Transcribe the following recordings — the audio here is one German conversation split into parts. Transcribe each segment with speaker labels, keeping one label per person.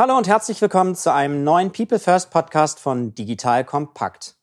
Speaker 1: Hallo und herzlich willkommen zu einem neuen People First Podcast von Digital Kompakt.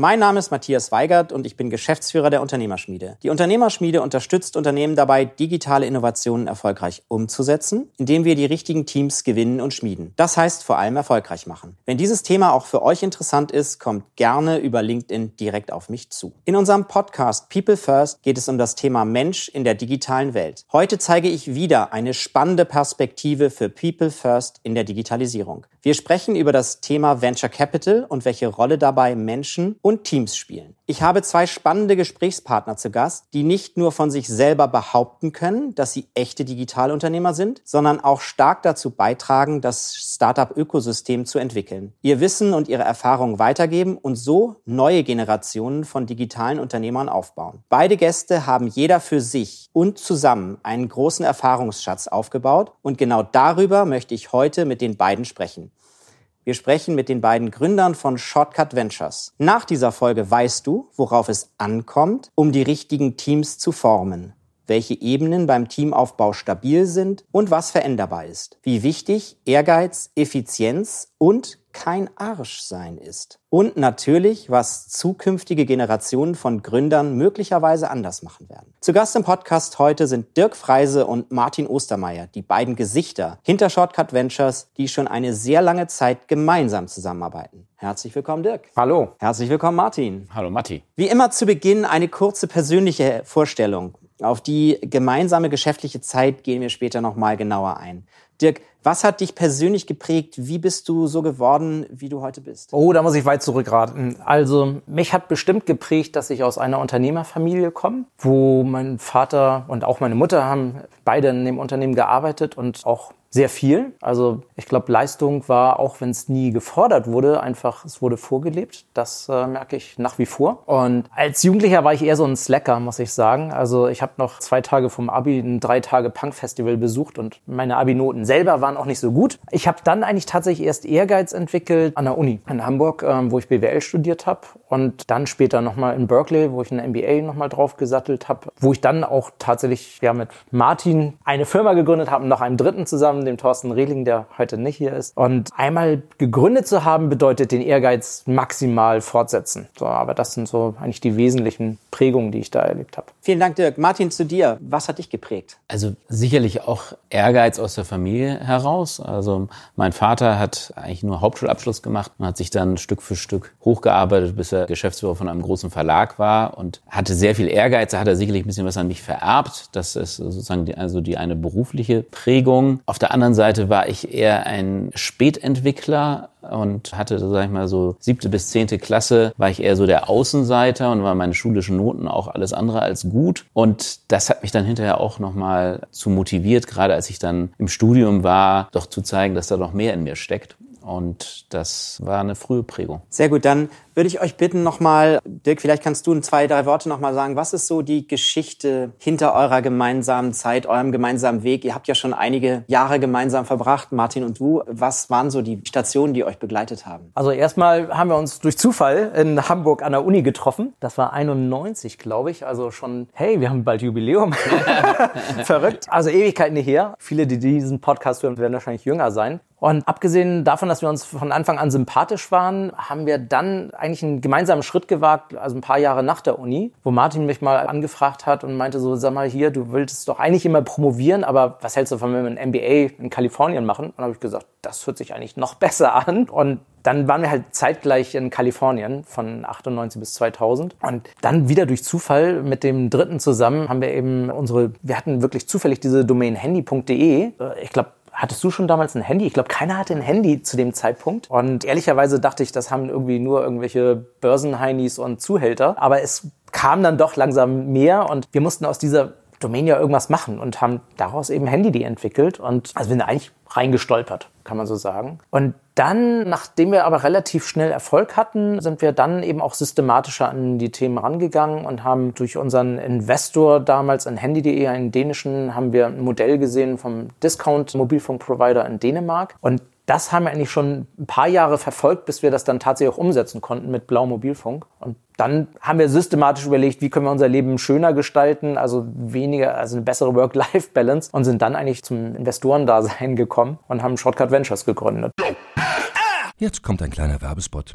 Speaker 1: Mein Name ist Matthias Weigert und ich bin Geschäftsführer der Unternehmerschmiede. Die Unternehmerschmiede unterstützt Unternehmen dabei, digitale Innovationen erfolgreich umzusetzen, indem wir die richtigen Teams gewinnen und schmieden. Das heißt vor allem erfolgreich machen. Wenn dieses Thema auch für euch interessant ist, kommt gerne über LinkedIn direkt auf mich zu. In unserem Podcast People First geht es um das Thema Mensch in der digitalen Welt. Heute zeige ich wieder eine spannende Perspektive für People First in der Digitalisierung. Wir sprechen über das Thema Venture Capital und welche Rolle dabei Menschen Teams spielen. Ich habe zwei spannende Gesprächspartner zu Gast, die nicht nur von sich selber behaupten können, dass sie echte Digitalunternehmer sind, sondern auch stark dazu beitragen, das Startup-Ökosystem zu entwickeln, ihr Wissen und ihre Erfahrungen weitergeben und so neue Generationen von digitalen Unternehmern aufbauen. Beide Gäste haben jeder für sich und zusammen einen großen Erfahrungsschatz aufgebaut und genau darüber möchte ich heute mit den beiden sprechen. Wir sprechen mit den beiden Gründern von Shortcut Ventures. Nach dieser Folge weißt du, worauf es ankommt, um die richtigen Teams zu formen welche Ebenen beim Teamaufbau stabil sind und was veränderbar ist. Wie wichtig Ehrgeiz, Effizienz und kein Arschsein ist. Und natürlich, was zukünftige Generationen von Gründern möglicherweise anders machen werden. Zu Gast im Podcast heute sind Dirk Freise und Martin Ostermeier, die beiden Gesichter hinter Shortcut Ventures, die schon eine sehr lange Zeit gemeinsam zusammenarbeiten. Herzlich willkommen, Dirk.
Speaker 2: Hallo.
Speaker 1: Herzlich willkommen, Martin.
Speaker 2: Hallo, Matti.
Speaker 1: Wie immer zu Beginn eine kurze persönliche Vorstellung. Auf die gemeinsame geschäftliche Zeit gehen wir später nochmal genauer ein. Dirk, was hat dich persönlich geprägt? Wie bist du so geworden, wie du heute bist?
Speaker 2: Oh, da muss ich weit zurückraten. Also, mich hat bestimmt geprägt, dass ich aus einer Unternehmerfamilie komme, wo mein Vater und auch meine Mutter haben beide in dem Unternehmen gearbeitet und auch sehr viel. Also ich glaube, Leistung war, auch wenn es nie gefordert wurde, einfach, es wurde vorgelebt. Das äh, merke ich nach wie vor. Und als Jugendlicher war ich eher so ein Slacker, muss ich sagen. Also ich habe noch zwei Tage vom Abi ein drei Tage Punk-Festival besucht und meine Abi-Noten selber waren auch nicht so gut. Ich habe dann eigentlich tatsächlich erst Ehrgeiz entwickelt an der Uni in Hamburg, ähm, wo ich BWL studiert habe und dann später nochmal in Berkeley, wo ich ein MBA nochmal drauf gesattelt habe, wo ich dann auch tatsächlich ja mit Martin eine Firma gegründet habe und noch einem dritten zusammen zusammen, dem Thorsten Rehling, der heute nicht hier ist. Und einmal gegründet zu haben, bedeutet den Ehrgeiz maximal fortsetzen. So, aber das sind so eigentlich die wesentlichen Prägungen, die ich da erlebt habe.
Speaker 1: Vielen Dank, Dirk. Martin, zu dir. Was hat dich geprägt?
Speaker 3: Also sicherlich auch Ehrgeiz aus der Familie heraus. Also mein Vater hat eigentlich nur Hauptschulabschluss gemacht und hat sich dann Stück für Stück hochgearbeitet, bis er Geschäftsführer von einem großen Verlag war und hatte sehr viel Ehrgeiz. Da hat er sicherlich ein bisschen was an mich vererbt. Das ist sozusagen die, also die eine berufliche Prägung. Auf der der anderen Seite war ich eher ein Spätentwickler und hatte, sag ich mal, so siebte bis zehnte Klasse war ich eher so der Außenseiter und war meine schulischen Noten auch alles andere als gut. Und das hat mich dann hinterher auch nochmal zu motiviert, gerade als ich dann im Studium war, doch zu zeigen, dass da noch mehr in mir steckt. Und das war eine frühe Prägung.
Speaker 1: Sehr gut, dann würde ich euch bitten nochmal, Dirk, vielleicht kannst du in zwei, drei Worte nochmal sagen, was ist so die Geschichte hinter eurer gemeinsamen Zeit, eurem gemeinsamen Weg? Ihr habt ja schon einige Jahre gemeinsam verbracht, Martin und du. Was waren so die Stationen, die euch begleitet haben?
Speaker 2: Also erstmal haben wir uns durch Zufall in Hamburg an der Uni getroffen. Das war 91, glaube ich. Also schon, hey, wir haben bald Jubiläum. Verrückt. Also Ewigkeiten her. Viele, die diesen Podcast hören, werden wahrscheinlich jünger sein. Und abgesehen davon, dass wir uns von Anfang an sympathisch waren, haben wir dann eigentlich einen gemeinsamen Schritt gewagt, also ein paar Jahre nach der Uni, wo Martin mich mal angefragt hat und meinte so, sag mal hier, du willst doch eigentlich immer promovieren, aber was hältst du von, wenn wir ein MBA in Kalifornien machen? Und habe ich gesagt, das hört sich eigentlich noch besser an. Und dann waren wir halt zeitgleich in Kalifornien von 98 bis 2000. Und dann wieder durch Zufall mit dem Dritten zusammen haben wir eben unsere, wir hatten wirklich zufällig diese Domain handy.de. Ich glaube, Hattest du schon damals ein Handy? Ich glaube, keiner hatte ein Handy zu dem Zeitpunkt. Und ehrlicherweise dachte ich, das haben irgendwie nur irgendwelche Börsenheinis und Zuhälter. Aber es kam dann doch langsam mehr und wir mussten aus dieser Domain ja irgendwas machen und haben daraus eben Handy entwickelt. Und also sind eigentlich reingestolpert, kann man so sagen. Und dann, nachdem wir aber relativ schnell Erfolg hatten, sind wir dann eben auch systematischer an die Themen rangegangen und haben durch unseren Investor damals an Handy.de, einen dänischen, haben wir ein Modell gesehen vom Discount Mobilfunkprovider in Dänemark. Und das haben wir eigentlich schon ein paar Jahre verfolgt, bis wir das dann tatsächlich auch umsetzen konnten mit Blau Mobilfunk. Und dann haben wir systematisch überlegt, wie können wir unser Leben schöner gestalten, also weniger, also eine bessere Work-Life-Balance und sind dann eigentlich zum Investorendasein gekommen und haben Shortcut Ventures gegründet.
Speaker 4: Jetzt kommt ein kleiner Werbespot.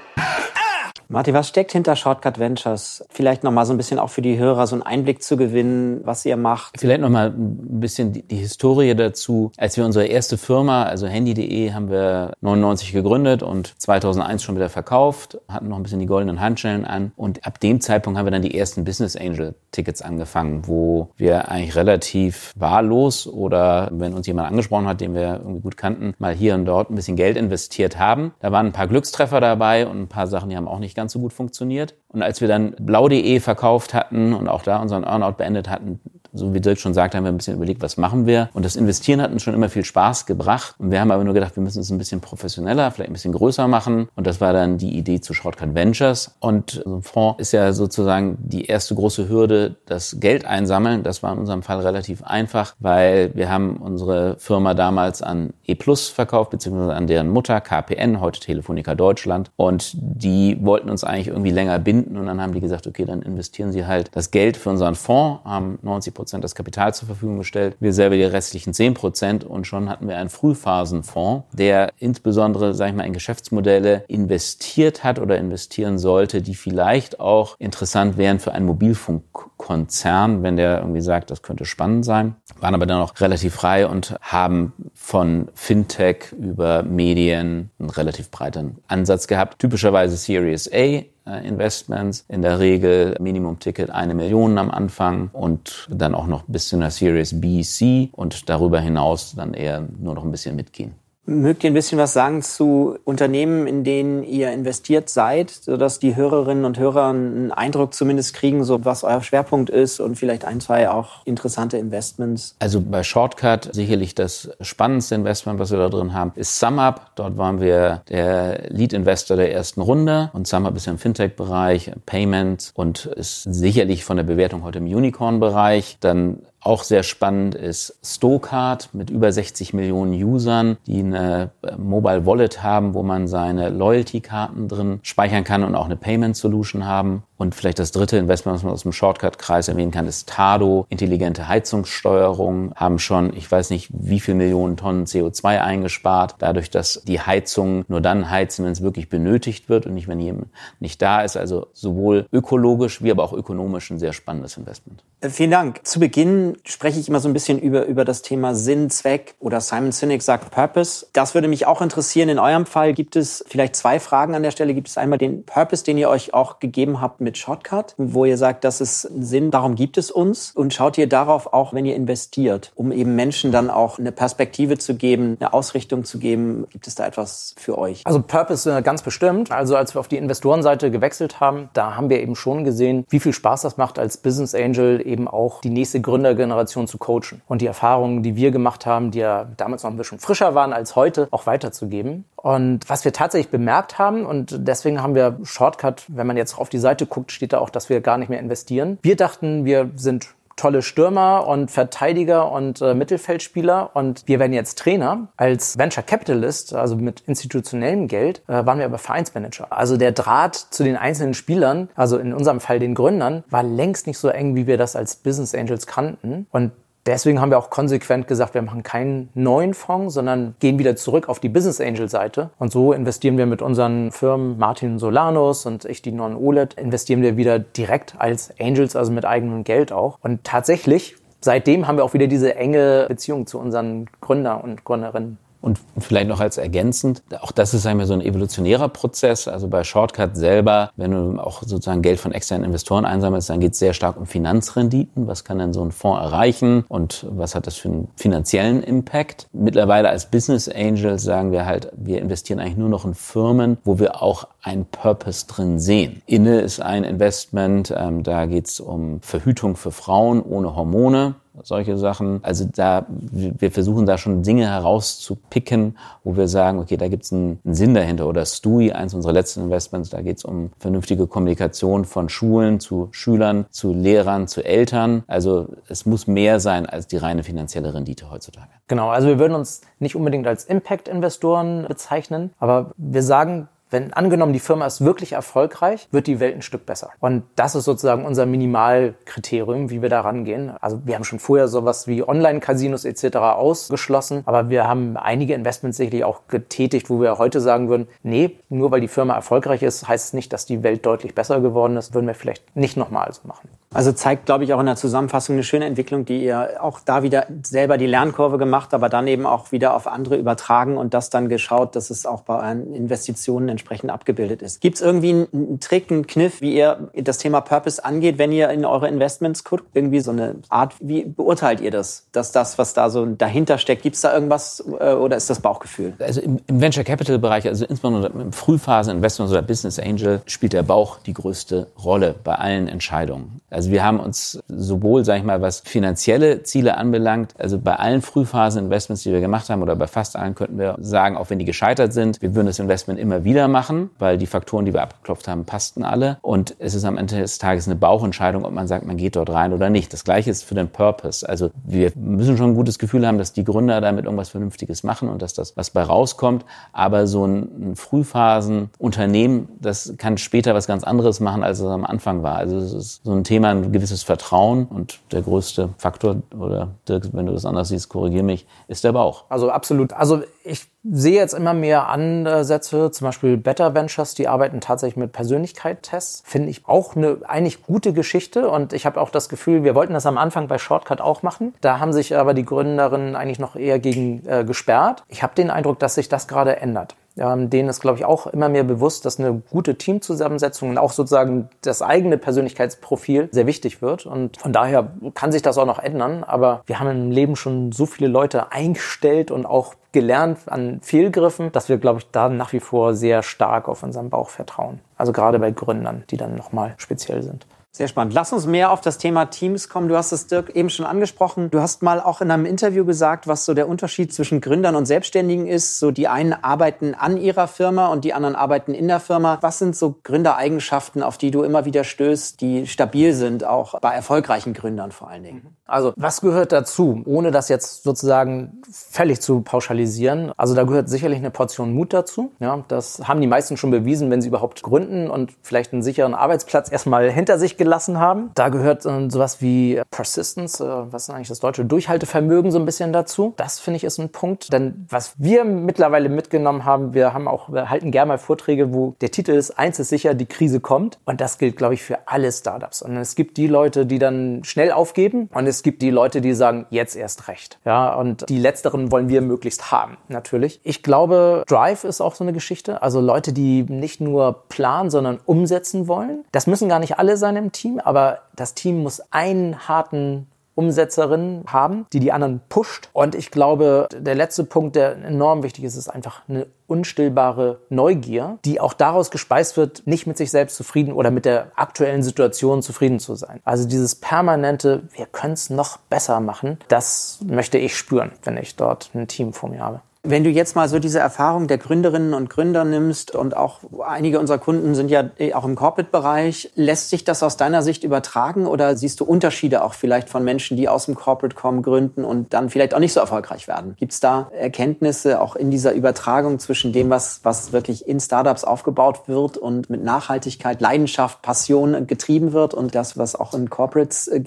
Speaker 1: Martin, was steckt hinter Shortcut Ventures? Vielleicht nochmal so ein bisschen auch für die Hörer so einen Einblick zu gewinnen, was ihr macht.
Speaker 3: Vielleicht nochmal ein bisschen die, die, Historie dazu. Als wir unsere erste Firma, also Handy.de, haben wir 99 gegründet und 2001 schon wieder verkauft, hatten noch ein bisschen die goldenen Handschellen an und ab dem Zeitpunkt haben wir dann die ersten Business Angel Tickets angefangen, wo wir eigentlich relativ wahllos oder wenn uns jemand angesprochen hat, den wir irgendwie gut kannten, mal hier und dort ein bisschen Geld investiert haben. Da waren ein paar Glückstreffer dabei und ein paar Sachen, die haben auch nicht ganz so gut funktioniert. Und als wir dann blau.de verkauft hatten und auch da unseren Earnout beendet hatten, so wie Dirk schon sagt, haben wir ein bisschen überlegt, was machen wir. Und das Investieren hat uns schon immer viel Spaß gebracht. Und wir haben aber nur gedacht, wir müssen es ein bisschen professioneller, vielleicht ein bisschen größer machen. Und das war dann die Idee zu Shortcut Ventures. Und so ein Fonds ist ja sozusagen die erste große Hürde, das Geld einsammeln. Das war in unserem Fall relativ einfach, weil wir haben unsere Firma damals an E Plus verkauft, beziehungsweise an deren Mutter KPN, heute Telefonica Deutschland. Und die wollten uns eigentlich irgendwie länger binden. Und dann haben die gesagt, okay, dann investieren sie halt das Geld für unseren Fonds, haben 90 Prozent das Kapital zur Verfügung gestellt, wir selber die restlichen 10 Prozent und schon hatten wir einen Frühphasenfonds, der insbesondere, sage ich mal, in Geschäftsmodelle investiert hat oder investieren sollte, die vielleicht auch interessant wären für einen Mobilfunkkonzern, wenn der irgendwie sagt, das könnte spannend sein, waren aber dann auch relativ frei und haben von Fintech über Medien einen relativ breiten Ansatz gehabt. Typischerweise Series A Investments, in der Regel Minimum-Ticket eine Million am Anfang und dann auch noch bis zu einer Series B, C und darüber hinaus dann eher nur noch ein bisschen mitgehen.
Speaker 1: Mögt ihr ein bisschen was sagen zu Unternehmen, in denen ihr investiert seid, sodass die Hörerinnen und Hörer einen Eindruck zumindest kriegen, so was euer Schwerpunkt ist und vielleicht ein, zwei auch interessante Investments?
Speaker 3: Also bei Shortcut sicherlich das spannendste Investment, was wir da drin haben, ist SumUp. Dort waren wir der Lead-Investor der ersten Runde und SumUp ist ja im Fintech-Bereich, Payments und ist sicherlich von der Bewertung heute im Unicorn-Bereich. Dann auch sehr spannend ist Stocard mit über 60 Millionen Usern, die eine äh, Mobile Wallet haben, wo man seine Loyalty-Karten drin speichern kann und auch eine Payment Solution haben. Und vielleicht das dritte Investment, was man aus dem Shortcut-Kreis erwähnen kann, ist Tado. Intelligente Heizungssteuerung haben schon, ich weiß nicht, wie viel Millionen Tonnen CO2 eingespart, dadurch, dass die Heizung nur dann heizen, wenn es wirklich benötigt wird und nicht, wenn jemand nicht da ist. Also sowohl ökologisch wie aber auch ökonomisch ein sehr spannendes Investment.
Speaker 1: Äh, vielen Dank. Zu Beginn spreche ich immer so ein bisschen über, über das Thema Sinn, Zweck oder Simon Sinek sagt Purpose. Das würde mich auch interessieren. In eurem Fall gibt es vielleicht zwei Fragen an der Stelle. Gibt es einmal den Purpose, den ihr euch auch gegeben habt mit Shortcut, wo ihr sagt, das ist Sinn, darum gibt es uns. Und schaut ihr darauf auch, wenn ihr investiert, um eben Menschen dann auch eine Perspektive zu geben, eine Ausrichtung zu geben. Gibt es da etwas für euch?
Speaker 2: Also Purpose äh, ganz bestimmt. Also als wir auf die Investorenseite gewechselt haben, da haben wir eben schon gesehen, wie viel Spaß das macht, als Business Angel eben auch die nächste Gründergeneration zu coachen und die Erfahrungen, die wir gemacht haben, die ja damals noch ein bisschen frischer waren als heute, auch weiterzugeben. Und was wir tatsächlich bemerkt haben, und deswegen haben wir Shortcut, wenn man jetzt auf die Seite guckt, steht da auch, dass wir gar nicht mehr investieren. Wir dachten, wir sind tolle Stürmer und Verteidiger und äh, Mittelfeldspieler und wir werden jetzt Trainer. Als Venture Capitalist, also mit institutionellem Geld, äh, waren wir aber Vereinsmanager. Also der Draht zu den einzelnen Spielern, also in unserem Fall den Gründern, war längst nicht so eng, wie wir das als Business Angels kannten. Und Deswegen haben wir auch konsequent gesagt, wir machen keinen neuen Fonds, sondern gehen wieder zurück auf die Business Angel Seite. Und so investieren wir mit unseren Firmen Martin Solanus und ich die Non OLED, investieren wir wieder direkt als Angels, also mit eigenem Geld auch. Und tatsächlich, seitdem haben wir auch wieder diese enge Beziehung zu unseren Gründer und Gründerinnen.
Speaker 3: Und vielleicht noch als ergänzend, auch das ist einmal so ein evolutionärer Prozess. Also bei Shortcut selber, wenn du auch sozusagen Geld von externen Investoren einsammelst, dann geht es sehr stark um Finanzrenditen. Was kann denn so ein Fonds erreichen und was hat das für einen finanziellen Impact? Mittlerweile als Business Angels sagen wir halt, wir investieren eigentlich nur noch in Firmen, wo wir auch einen Purpose drin sehen. Inne ist ein Investment, ähm, da geht es um Verhütung für Frauen ohne Hormone solche Sachen. Also da, wir versuchen da schon Dinge herauszupicken, wo wir sagen, okay, da gibt es einen, Sinn dahinter. Oder Stui, eins unserer letzten Investments, da geht es um vernünftige Kommunikation von Schulen zu Schülern, zu Lehrern, zu Eltern. Also es muss mehr sein als die reine finanzielle Rendite heutzutage.
Speaker 2: Genau, also wir würden uns nicht unbedingt als Impact-Investoren bezeichnen, aber wir sagen, wenn angenommen, die Firma ist wirklich erfolgreich, wird die Welt ein Stück besser. Und das ist sozusagen unser Minimalkriterium, wie wir da rangehen. Also wir haben schon vorher sowas wie Online-Casinos etc. ausgeschlossen, aber wir haben einige Investments sicherlich auch getätigt, wo wir heute sagen würden, nee, nur weil die Firma erfolgreich ist, heißt es nicht, dass die Welt deutlich besser geworden ist, würden wir vielleicht nicht nochmal so machen.
Speaker 1: Also zeigt, glaube ich, auch in der Zusammenfassung eine schöne Entwicklung, die ihr auch da wieder selber die Lernkurve gemacht, aber dann eben auch wieder auf andere übertragen und das dann geschaut, dass es auch bei euren Investitionen entsprechend abgebildet ist. Gibt es irgendwie einen Trick, einen Kniff, wie ihr das Thema Purpose angeht, wenn ihr in eure Investments guckt? Irgendwie so eine Art, wie beurteilt ihr das, dass das, was da so dahinter steckt, gibt es da irgendwas äh, oder ist das Bauchgefühl?
Speaker 3: Also im, im Venture Capital Bereich, also insbesondere im Frühphase Investments oder Business Angel, spielt der Bauch die größte Rolle bei allen Entscheidungen. Also wir haben uns sowohl, sage ich mal, was finanzielle Ziele anbelangt, also bei allen Frühphasen-Investments, die wir gemacht haben oder bei fast allen könnten wir sagen, auch wenn die gescheitert sind, wir würden das Investment immer wieder machen, weil die Faktoren, die wir abgeklopft haben, passten alle. Und es ist am Ende des Tages eine Bauchentscheidung, ob man sagt, man geht dort rein oder nicht. Das Gleiche ist für den Purpose. Also wir müssen schon ein gutes Gefühl haben, dass die Gründer damit irgendwas Vernünftiges machen und dass das was bei rauskommt. Aber so ein Frühphasen-Unternehmen, das kann später was ganz anderes machen, als es am Anfang war. Also es ist so ein Thema, ein gewisses Vertrauen und der größte Faktor, oder Dirk, wenn du das anders siehst, korrigier mich, ist der Bauch.
Speaker 2: Also absolut. Also ich sehe jetzt immer mehr Ansätze, zum Beispiel Better Ventures, die arbeiten tatsächlich mit Persönlichkeitstests. Finde ich auch eine eigentlich gute Geschichte und ich habe auch das Gefühl, wir wollten das am Anfang bei Shortcut auch machen. Da haben sich aber die Gründerinnen eigentlich noch eher gegen äh, gesperrt. Ich habe den Eindruck, dass sich das gerade ändert. Ähm, denen ist, glaube ich, auch immer mehr bewusst, dass eine gute Teamzusammensetzung und auch sozusagen das eigene Persönlichkeitsprofil sehr wichtig wird. Und von daher kann sich das auch noch ändern. Aber wir haben im Leben schon so viele Leute eingestellt und auch gelernt an Fehlgriffen, dass wir, glaube ich, da nach wie vor sehr stark auf unseren Bauch vertrauen. Also gerade bei Gründern, die dann nochmal speziell sind.
Speaker 1: Sehr spannend. Lass uns mehr auf das Thema Teams kommen. Du hast es, Dirk, eben schon angesprochen. Du hast mal auch in einem Interview gesagt, was so der Unterschied zwischen Gründern und Selbstständigen ist. So die einen arbeiten an ihrer Firma und die anderen arbeiten in der Firma. Was sind so Gründereigenschaften, auf die du immer wieder stößt, die stabil sind, auch bei erfolgreichen Gründern vor allen Dingen?
Speaker 2: Also was gehört dazu, ohne das jetzt sozusagen völlig zu pauschalisieren? Also da gehört sicherlich eine Portion Mut dazu. Ja, das haben die meisten schon bewiesen, wenn sie überhaupt gründen und vielleicht einen sicheren Arbeitsplatz erstmal hinter sich gelassen haben. Da gehört äh, sowas wie Persistence, äh, was ist eigentlich das deutsche Durchhaltevermögen so ein bisschen dazu. Das finde ich ist ein Punkt. Denn was wir mittlerweile mitgenommen haben, wir haben auch, wir halten gerne mal Vorträge, wo der Titel ist, eins ist sicher, die Krise kommt. Und das gilt, glaube ich, für alle Startups. Und es gibt die Leute, die dann schnell aufgeben und es gibt die Leute, die sagen, jetzt erst recht. Ja, und die letzteren wollen wir möglichst haben, natürlich. Ich glaube, Drive ist auch so eine Geschichte. Also Leute, die nicht nur planen, sondern umsetzen wollen. Das müssen gar nicht alle sein im Team, aber das Team muss einen harten Umsetzerin haben, die die anderen pusht. Und ich glaube, der letzte Punkt, der enorm wichtig ist, ist einfach eine unstillbare Neugier, die auch daraus gespeist wird, nicht mit sich selbst zufrieden oder mit der aktuellen Situation zufrieden zu sein. Also dieses permanente, wir können es noch besser machen, das möchte ich spüren, wenn ich dort ein Team vor mir habe.
Speaker 1: Wenn du jetzt mal so diese Erfahrung der Gründerinnen und Gründer nimmst und auch einige unserer Kunden sind ja eh auch im Corporate-Bereich, lässt sich das aus deiner Sicht übertragen oder siehst du Unterschiede auch vielleicht von Menschen, die aus dem Corporate kommen, gründen und dann vielleicht auch nicht so erfolgreich werden? Gibt es da Erkenntnisse auch in dieser Übertragung zwischen dem, was, was wirklich in Startups aufgebaut wird und mit Nachhaltigkeit, Leidenschaft, Passion getrieben wird und das, was auch in Corporates, äh,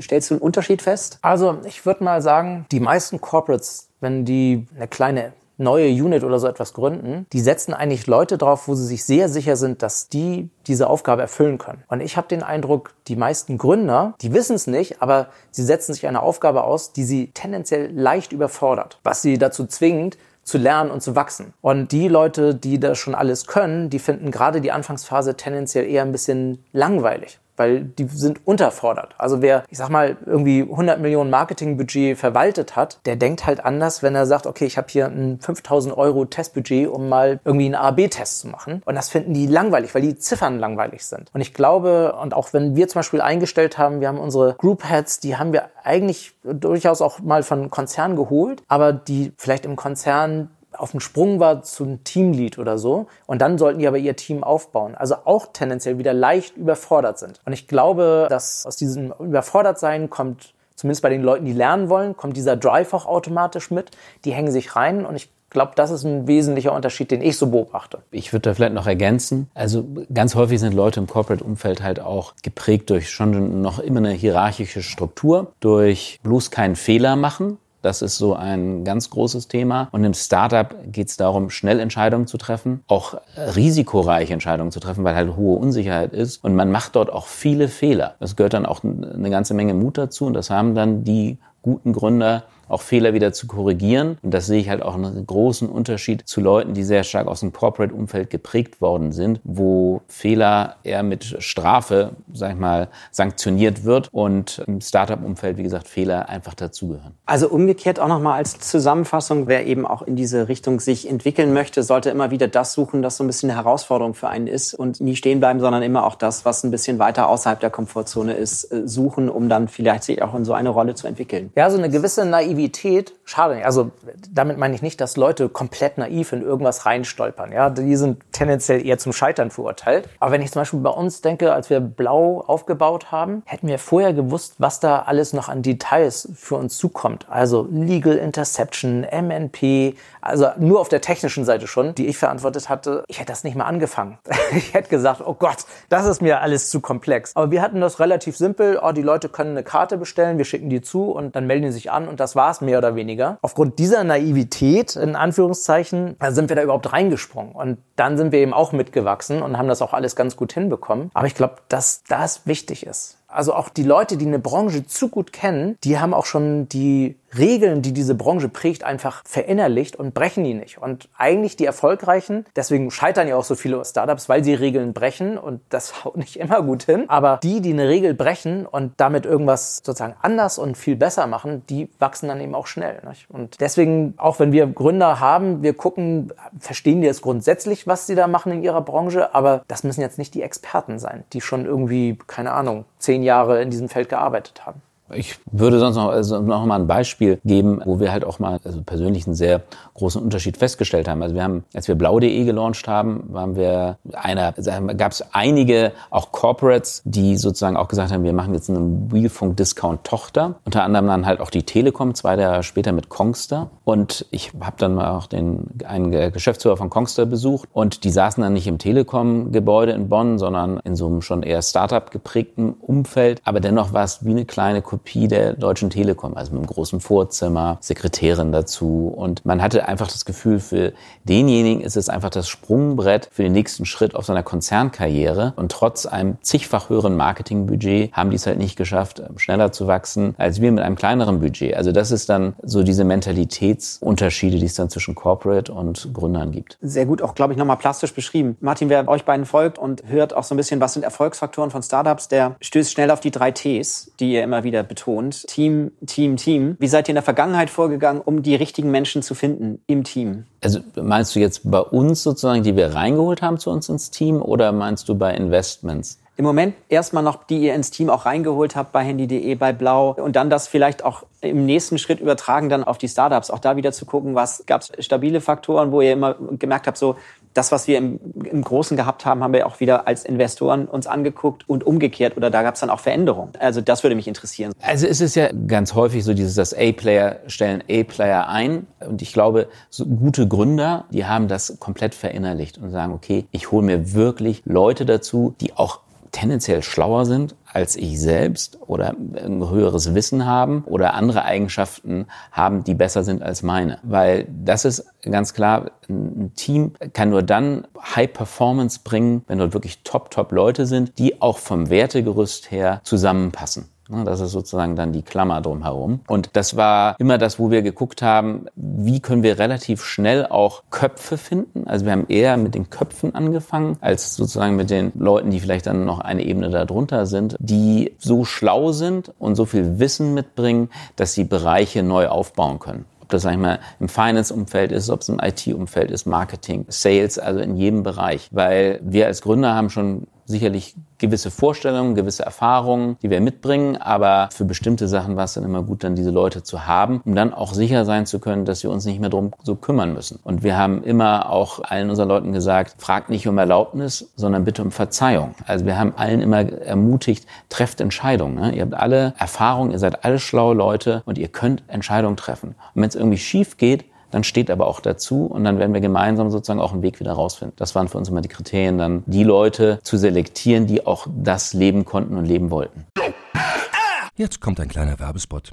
Speaker 1: stellst du einen Unterschied fest?
Speaker 2: Also ich würde mal sagen, die meisten Corporates, wenn die eine kleine neue Unit oder so etwas gründen, die setzen eigentlich Leute drauf, wo sie sich sehr sicher sind, dass die diese Aufgabe erfüllen können. Und ich habe den Eindruck, die meisten Gründer, die wissen es nicht, aber sie setzen sich eine Aufgabe aus, die sie tendenziell leicht überfordert, was sie dazu zwingt, zu lernen und zu wachsen. Und die Leute, die das schon alles können, die finden gerade die Anfangsphase tendenziell eher ein bisschen langweilig weil die sind unterfordert. Also wer, ich sag mal, irgendwie 100 Millionen Marketingbudget verwaltet hat, der denkt halt anders, wenn er sagt, okay, ich habe hier ein 5000 Euro Testbudget, um mal irgendwie einen A-B-Test zu machen. Und das finden die langweilig, weil die Ziffern langweilig sind. Und ich glaube, und auch wenn wir zum Beispiel eingestellt haben, wir haben unsere Group Heads, die haben wir eigentlich durchaus auch mal von Konzernen geholt, aber die vielleicht im Konzern auf dem Sprung war zum Teamlead oder so. Und dann sollten die aber ihr Team aufbauen. Also auch tendenziell wieder leicht überfordert sind. Und ich glaube, dass aus diesem Überfordertsein kommt, zumindest bei den Leuten, die lernen wollen, kommt dieser Drive auch automatisch mit. Die hängen sich rein und ich glaube, das ist ein wesentlicher Unterschied, den ich so beobachte.
Speaker 3: Ich würde da vielleicht noch ergänzen. Also ganz häufig sind Leute im Corporate-Umfeld halt auch geprägt durch schon noch immer eine hierarchische Struktur, durch bloß keinen Fehler machen. Das ist so ein ganz großes Thema. Und im Startup geht es darum, schnell Entscheidungen zu treffen, auch risikoreiche Entscheidungen zu treffen, weil halt hohe Unsicherheit ist. Und man macht dort auch viele Fehler. Das gehört dann auch eine ganze Menge Mut dazu. Und das haben dann die guten Gründer auch Fehler wieder zu korrigieren. Und das sehe ich halt auch einen großen Unterschied zu Leuten, die sehr stark aus dem Corporate-Umfeld geprägt worden sind, wo Fehler eher mit Strafe, sag ich mal, sanktioniert wird und im Startup-Umfeld, wie gesagt, Fehler einfach dazugehören.
Speaker 1: Also umgekehrt auch nochmal als Zusammenfassung, wer eben auch in diese Richtung sich entwickeln möchte, sollte immer wieder das suchen, das so ein bisschen eine Herausforderung für einen ist und nie stehen bleiben, sondern immer auch das, was ein bisschen weiter außerhalb der Komfortzone ist, äh, suchen, um dann vielleicht sich auch in so eine Rolle zu entwickeln.
Speaker 2: Ja, so eine gewisse Naivität Naivität, schade. Also damit meine ich nicht, dass Leute komplett naiv in irgendwas reinstolpern. Ja, die sind tendenziell eher zum Scheitern verurteilt. Aber wenn ich zum Beispiel bei uns denke, als wir Blau aufgebaut haben, hätten wir vorher gewusst, was da alles noch an Details für uns zukommt. Also Legal Interception, MNP, also nur auf der technischen Seite schon, die ich verantwortet hatte. Ich hätte das nicht mal angefangen. Ich hätte gesagt, oh Gott, das ist mir alles zu komplex. Aber wir hatten das relativ simpel. Oh, die Leute können eine Karte bestellen, wir schicken die zu und dann melden die sich an und das war war's mehr oder weniger. Aufgrund dieser Naivität, in Anführungszeichen, sind wir da überhaupt reingesprungen. Und dann sind wir eben auch mitgewachsen und haben das auch alles ganz gut hinbekommen. Aber ich glaube, dass das wichtig ist. Also auch die Leute, die eine Branche zu gut kennen, die haben auch schon die Regeln, die diese Branche prägt, einfach verinnerlicht und brechen die nicht. Und eigentlich die Erfolgreichen, deswegen scheitern ja auch so viele Startups, weil sie Regeln brechen und das haut nicht immer gut hin. Aber die, die eine Regel brechen und damit irgendwas sozusagen anders und viel besser machen, die wachsen dann eben auch schnell. Nicht? Und deswegen, auch wenn wir Gründer haben, wir gucken, verstehen die es grundsätzlich, was sie da machen in ihrer Branche, aber das müssen jetzt nicht die Experten sein, die schon irgendwie, keine Ahnung, zehn Jahre in diesem Feld gearbeitet haben.
Speaker 3: Ich würde sonst noch, also noch mal ein Beispiel geben, wo wir halt auch mal also persönlich einen sehr großen Unterschied festgestellt haben. Also wir haben, als wir blau.de gelauncht haben, waren wir einer, gab es einige auch Corporates, die sozusagen auch gesagt haben, wir machen jetzt eine Mobilfunk-Discount-Tochter. Unter anderem dann halt auch die Telekom, zwei Jahre später mit Kongster. Und ich habe dann mal auch den einen Geschäftsführer von Kongster besucht und die saßen dann nicht im Telekom-Gebäude in Bonn, sondern in so einem schon eher Startup geprägten Umfeld. Aber dennoch war es wie eine kleine Kopie der Deutschen Telekom, also mit einem großen Vorzimmer, Sekretärin dazu. Und man hatte einfach das Gefühl, für denjenigen ist es einfach das Sprungbrett für den nächsten Schritt auf seiner Konzernkarriere. Und trotz einem zigfach höheren Marketingbudget haben die es halt nicht geschafft, schneller zu wachsen als wir mit einem kleineren Budget. Also das ist dann so diese Mentalitätsunterschiede, die es dann zwischen Corporate und Gründern gibt.
Speaker 1: Sehr gut, auch glaube ich nochmal plastisch beschrieben. Martin, wer euch beiden folgt und hört auch so ein bisschen, was sind Erfolgsfaktoren von Startups, der stößt schnell auf die drei Ts, die ihr immer wieder betont. Team, Team, Team. Wie seid ihr in der Vergangenheit vorgegangen, um die richtigen Menschen zu finden im Team?
Speaker 3: Also meinst du jetzt bei uns sozusagen, die wir reingeholt haben zu uns ins Team oder meinst du bei Investments?
Speaker 1: Im Moment erstmal noch, die ihr ins Team auch reingeholt habt bei Handy.de, bei Blau und dann das vielleicht auch im nächsten Schritt übertragen dann auf die Startups. Auch da wieder zu gucken, was gab es stabile Faktoren, wo ihr immer gemerkt habt, so das, was wir im, im Großen gehabt haben, haben wir auch wieder als Investoren uns angeguckt und umgekehrt oder da gab es dann auch Veränderungen. Also das würde mich interessieren.
Speaker 3: Also es ist ja ganz häufig so dieses, dass A-Player stellen A-Player ein und ich glaube, so gute Gründer, die haben das komplett verinnerlicht und sagen, okay, ich hole mir wirklich Leute dazu, die auch tendenziell schlauer sind als ich selbst oder ein höheres Wissen haben oder andere Eigenschaften haben, die besser sind als meine. Weil das ist ganz klar, ein Team kann nur dann High Performance bringen, wenn dort wirklich top, top Leute sind, die auch vom Wertegerüst her zusammenpassen. Ne, das ist sozusagen dann die Klammer drumherum. Und das war immer das, wo wir geguckt haben, wie können wir relativ schnell auch Köpfe finden. Also wir haben eher mit den Köpfen angefangen, als sozusagen mit den Leuten, die vielleicht dann noch eine Ebene darunter sind, die so schlau sind und so viel Wissen mitbringen, dass sie Bereiche neu aufbauen können ob das sag ich mal im Finance-Umfeld ist, ob es im IT-Umfeld ist, Marketing, Sales, also in jedem Bereich. Weil wir als Gründer haben schon sicherlich gewisse Vorstellungen, gewisse Erfahrungen, die wir mitbringen, aber für bestimmte Sachen war es dann immer gut, dann diese Leute zu haben, um dann auch sicher sein zu können, dass wir uns nicht mehr drum so kümmern müssen. Und wir haben immer auch allen unseren Leuten gesagt, fragt nicht um Erlaubnis, sondern bitte um Verzeihung. Also wir haben allen immer ermutigt, trefft Entscheidungen. Ne? Ihr habt alle Erfahrungen, ihr seid alle schlaue Leute und ihr könnt Entscheidungen treffen. Und wenn es irgendwie schief geht, dann steht aber auch dazu und dann werden wir gemeinsam sozusagen auch einen Weg wieder rausfinden. Das waren für uns immer die Kriterien, dann die Leute zu selektieren, die auch das leben konnten und leben wollten.
Speaker 4: Jetzt kommt ein kleiner Werbespot.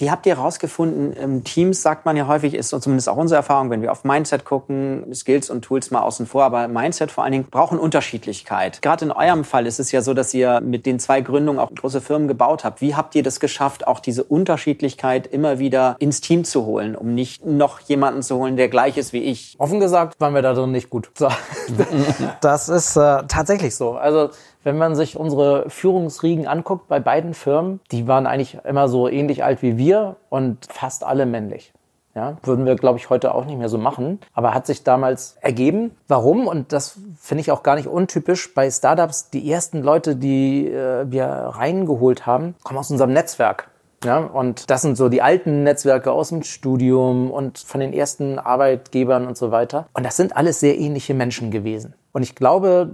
Speaker 1: Wie habt ihr herausgefunden, ähm, Teams, sagt man ja häufig, ist zumindest auch unsere Erfahrung, wenn wir auf Mindset gucken, Skills und Tools mal außen vor, aber Mindset vor allen Dingen brauchen Unterschiedlichkeit. Gerade in eurem Fall ist es ja so, dass ihr mit den zwei Gründungen auch große Firmen gebaut habt. Wie habt ihr das geschafft, auch diese Unterschiedlichkeit immer wieder ins Team zu holen, um nicht noch jemanden zu holen, der gleich ist wie ich?
Speaker 2: Offen gesagt waren wir da drin nicht gut. So. Das ist äh, tatsächlich so. Also wenn man sich unsere Führungsriegen anguckt bei beiden Firmen, die waren eigentlich immer so ähnlich alt wie wir und fast alle männlich. Ja, würden wir, glaube ich, heute auch nicht mehr so machen. Aber hat sich damals ergeben. Warum? Und das finde ich auch gar nicht untypisch. Bei Startups, die ersten Leute, die äh, wir reingeholt haben, kommen aus unserem Netzwerk. Ja, und das sind so die alten Netzwerke aus dem Studium und von den ersten Arbeitgebern und so weiter. Und das sind alles sehr ähnliche Menschen gewesen. Und ich glaube,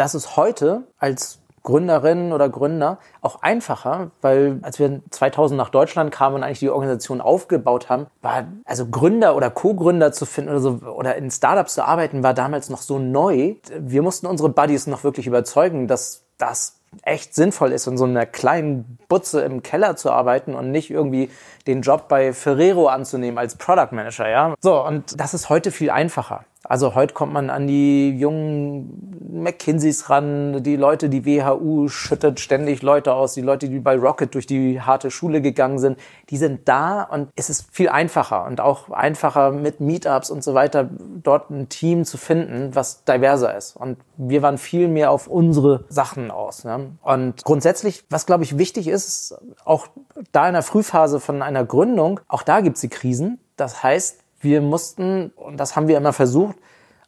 Speaker 2: das ist heute als Gründerinnen oder Gründer auch einfacher, weil als wir 2000 nach Deutschland kamen und eigentlich die Organisation aufgebaut haben, war also Gründer oder Co-Gründer zu finden oder so oder in Startups zu arbeiten war damals noch so neu. Wir mussten unsere Buddies noch wirklich überzeugen, dass das echt sinnvoll ist, in so einer kleinen Butze im Keller zu arbeiten und nicht irgendwie den Job bei Ferrero anzunehmen als Product Manager, ja. So, und das ist heute viel einfacher. Also heute kommt man an die jungen McKinseys ran, die Leute, die WHU schüttet ständig Leute aus, die Leute, die bei Rocket durch die harte Schule gegangen sind, die sind da und es ist viel einfacher und auch einfacher mit Meetups und so weiter, dort ein Team zu finden, was diverser ist. Und wir waren viel mehr auf unsere Sachen aus. Ne? Und grundsätzlich, was glaube ich wichtig ist, auch da in der Frühphase von einer Gründung, auch da gibt es die Krisen. Das heißt, wir mussten, und das haben wir immer versucht,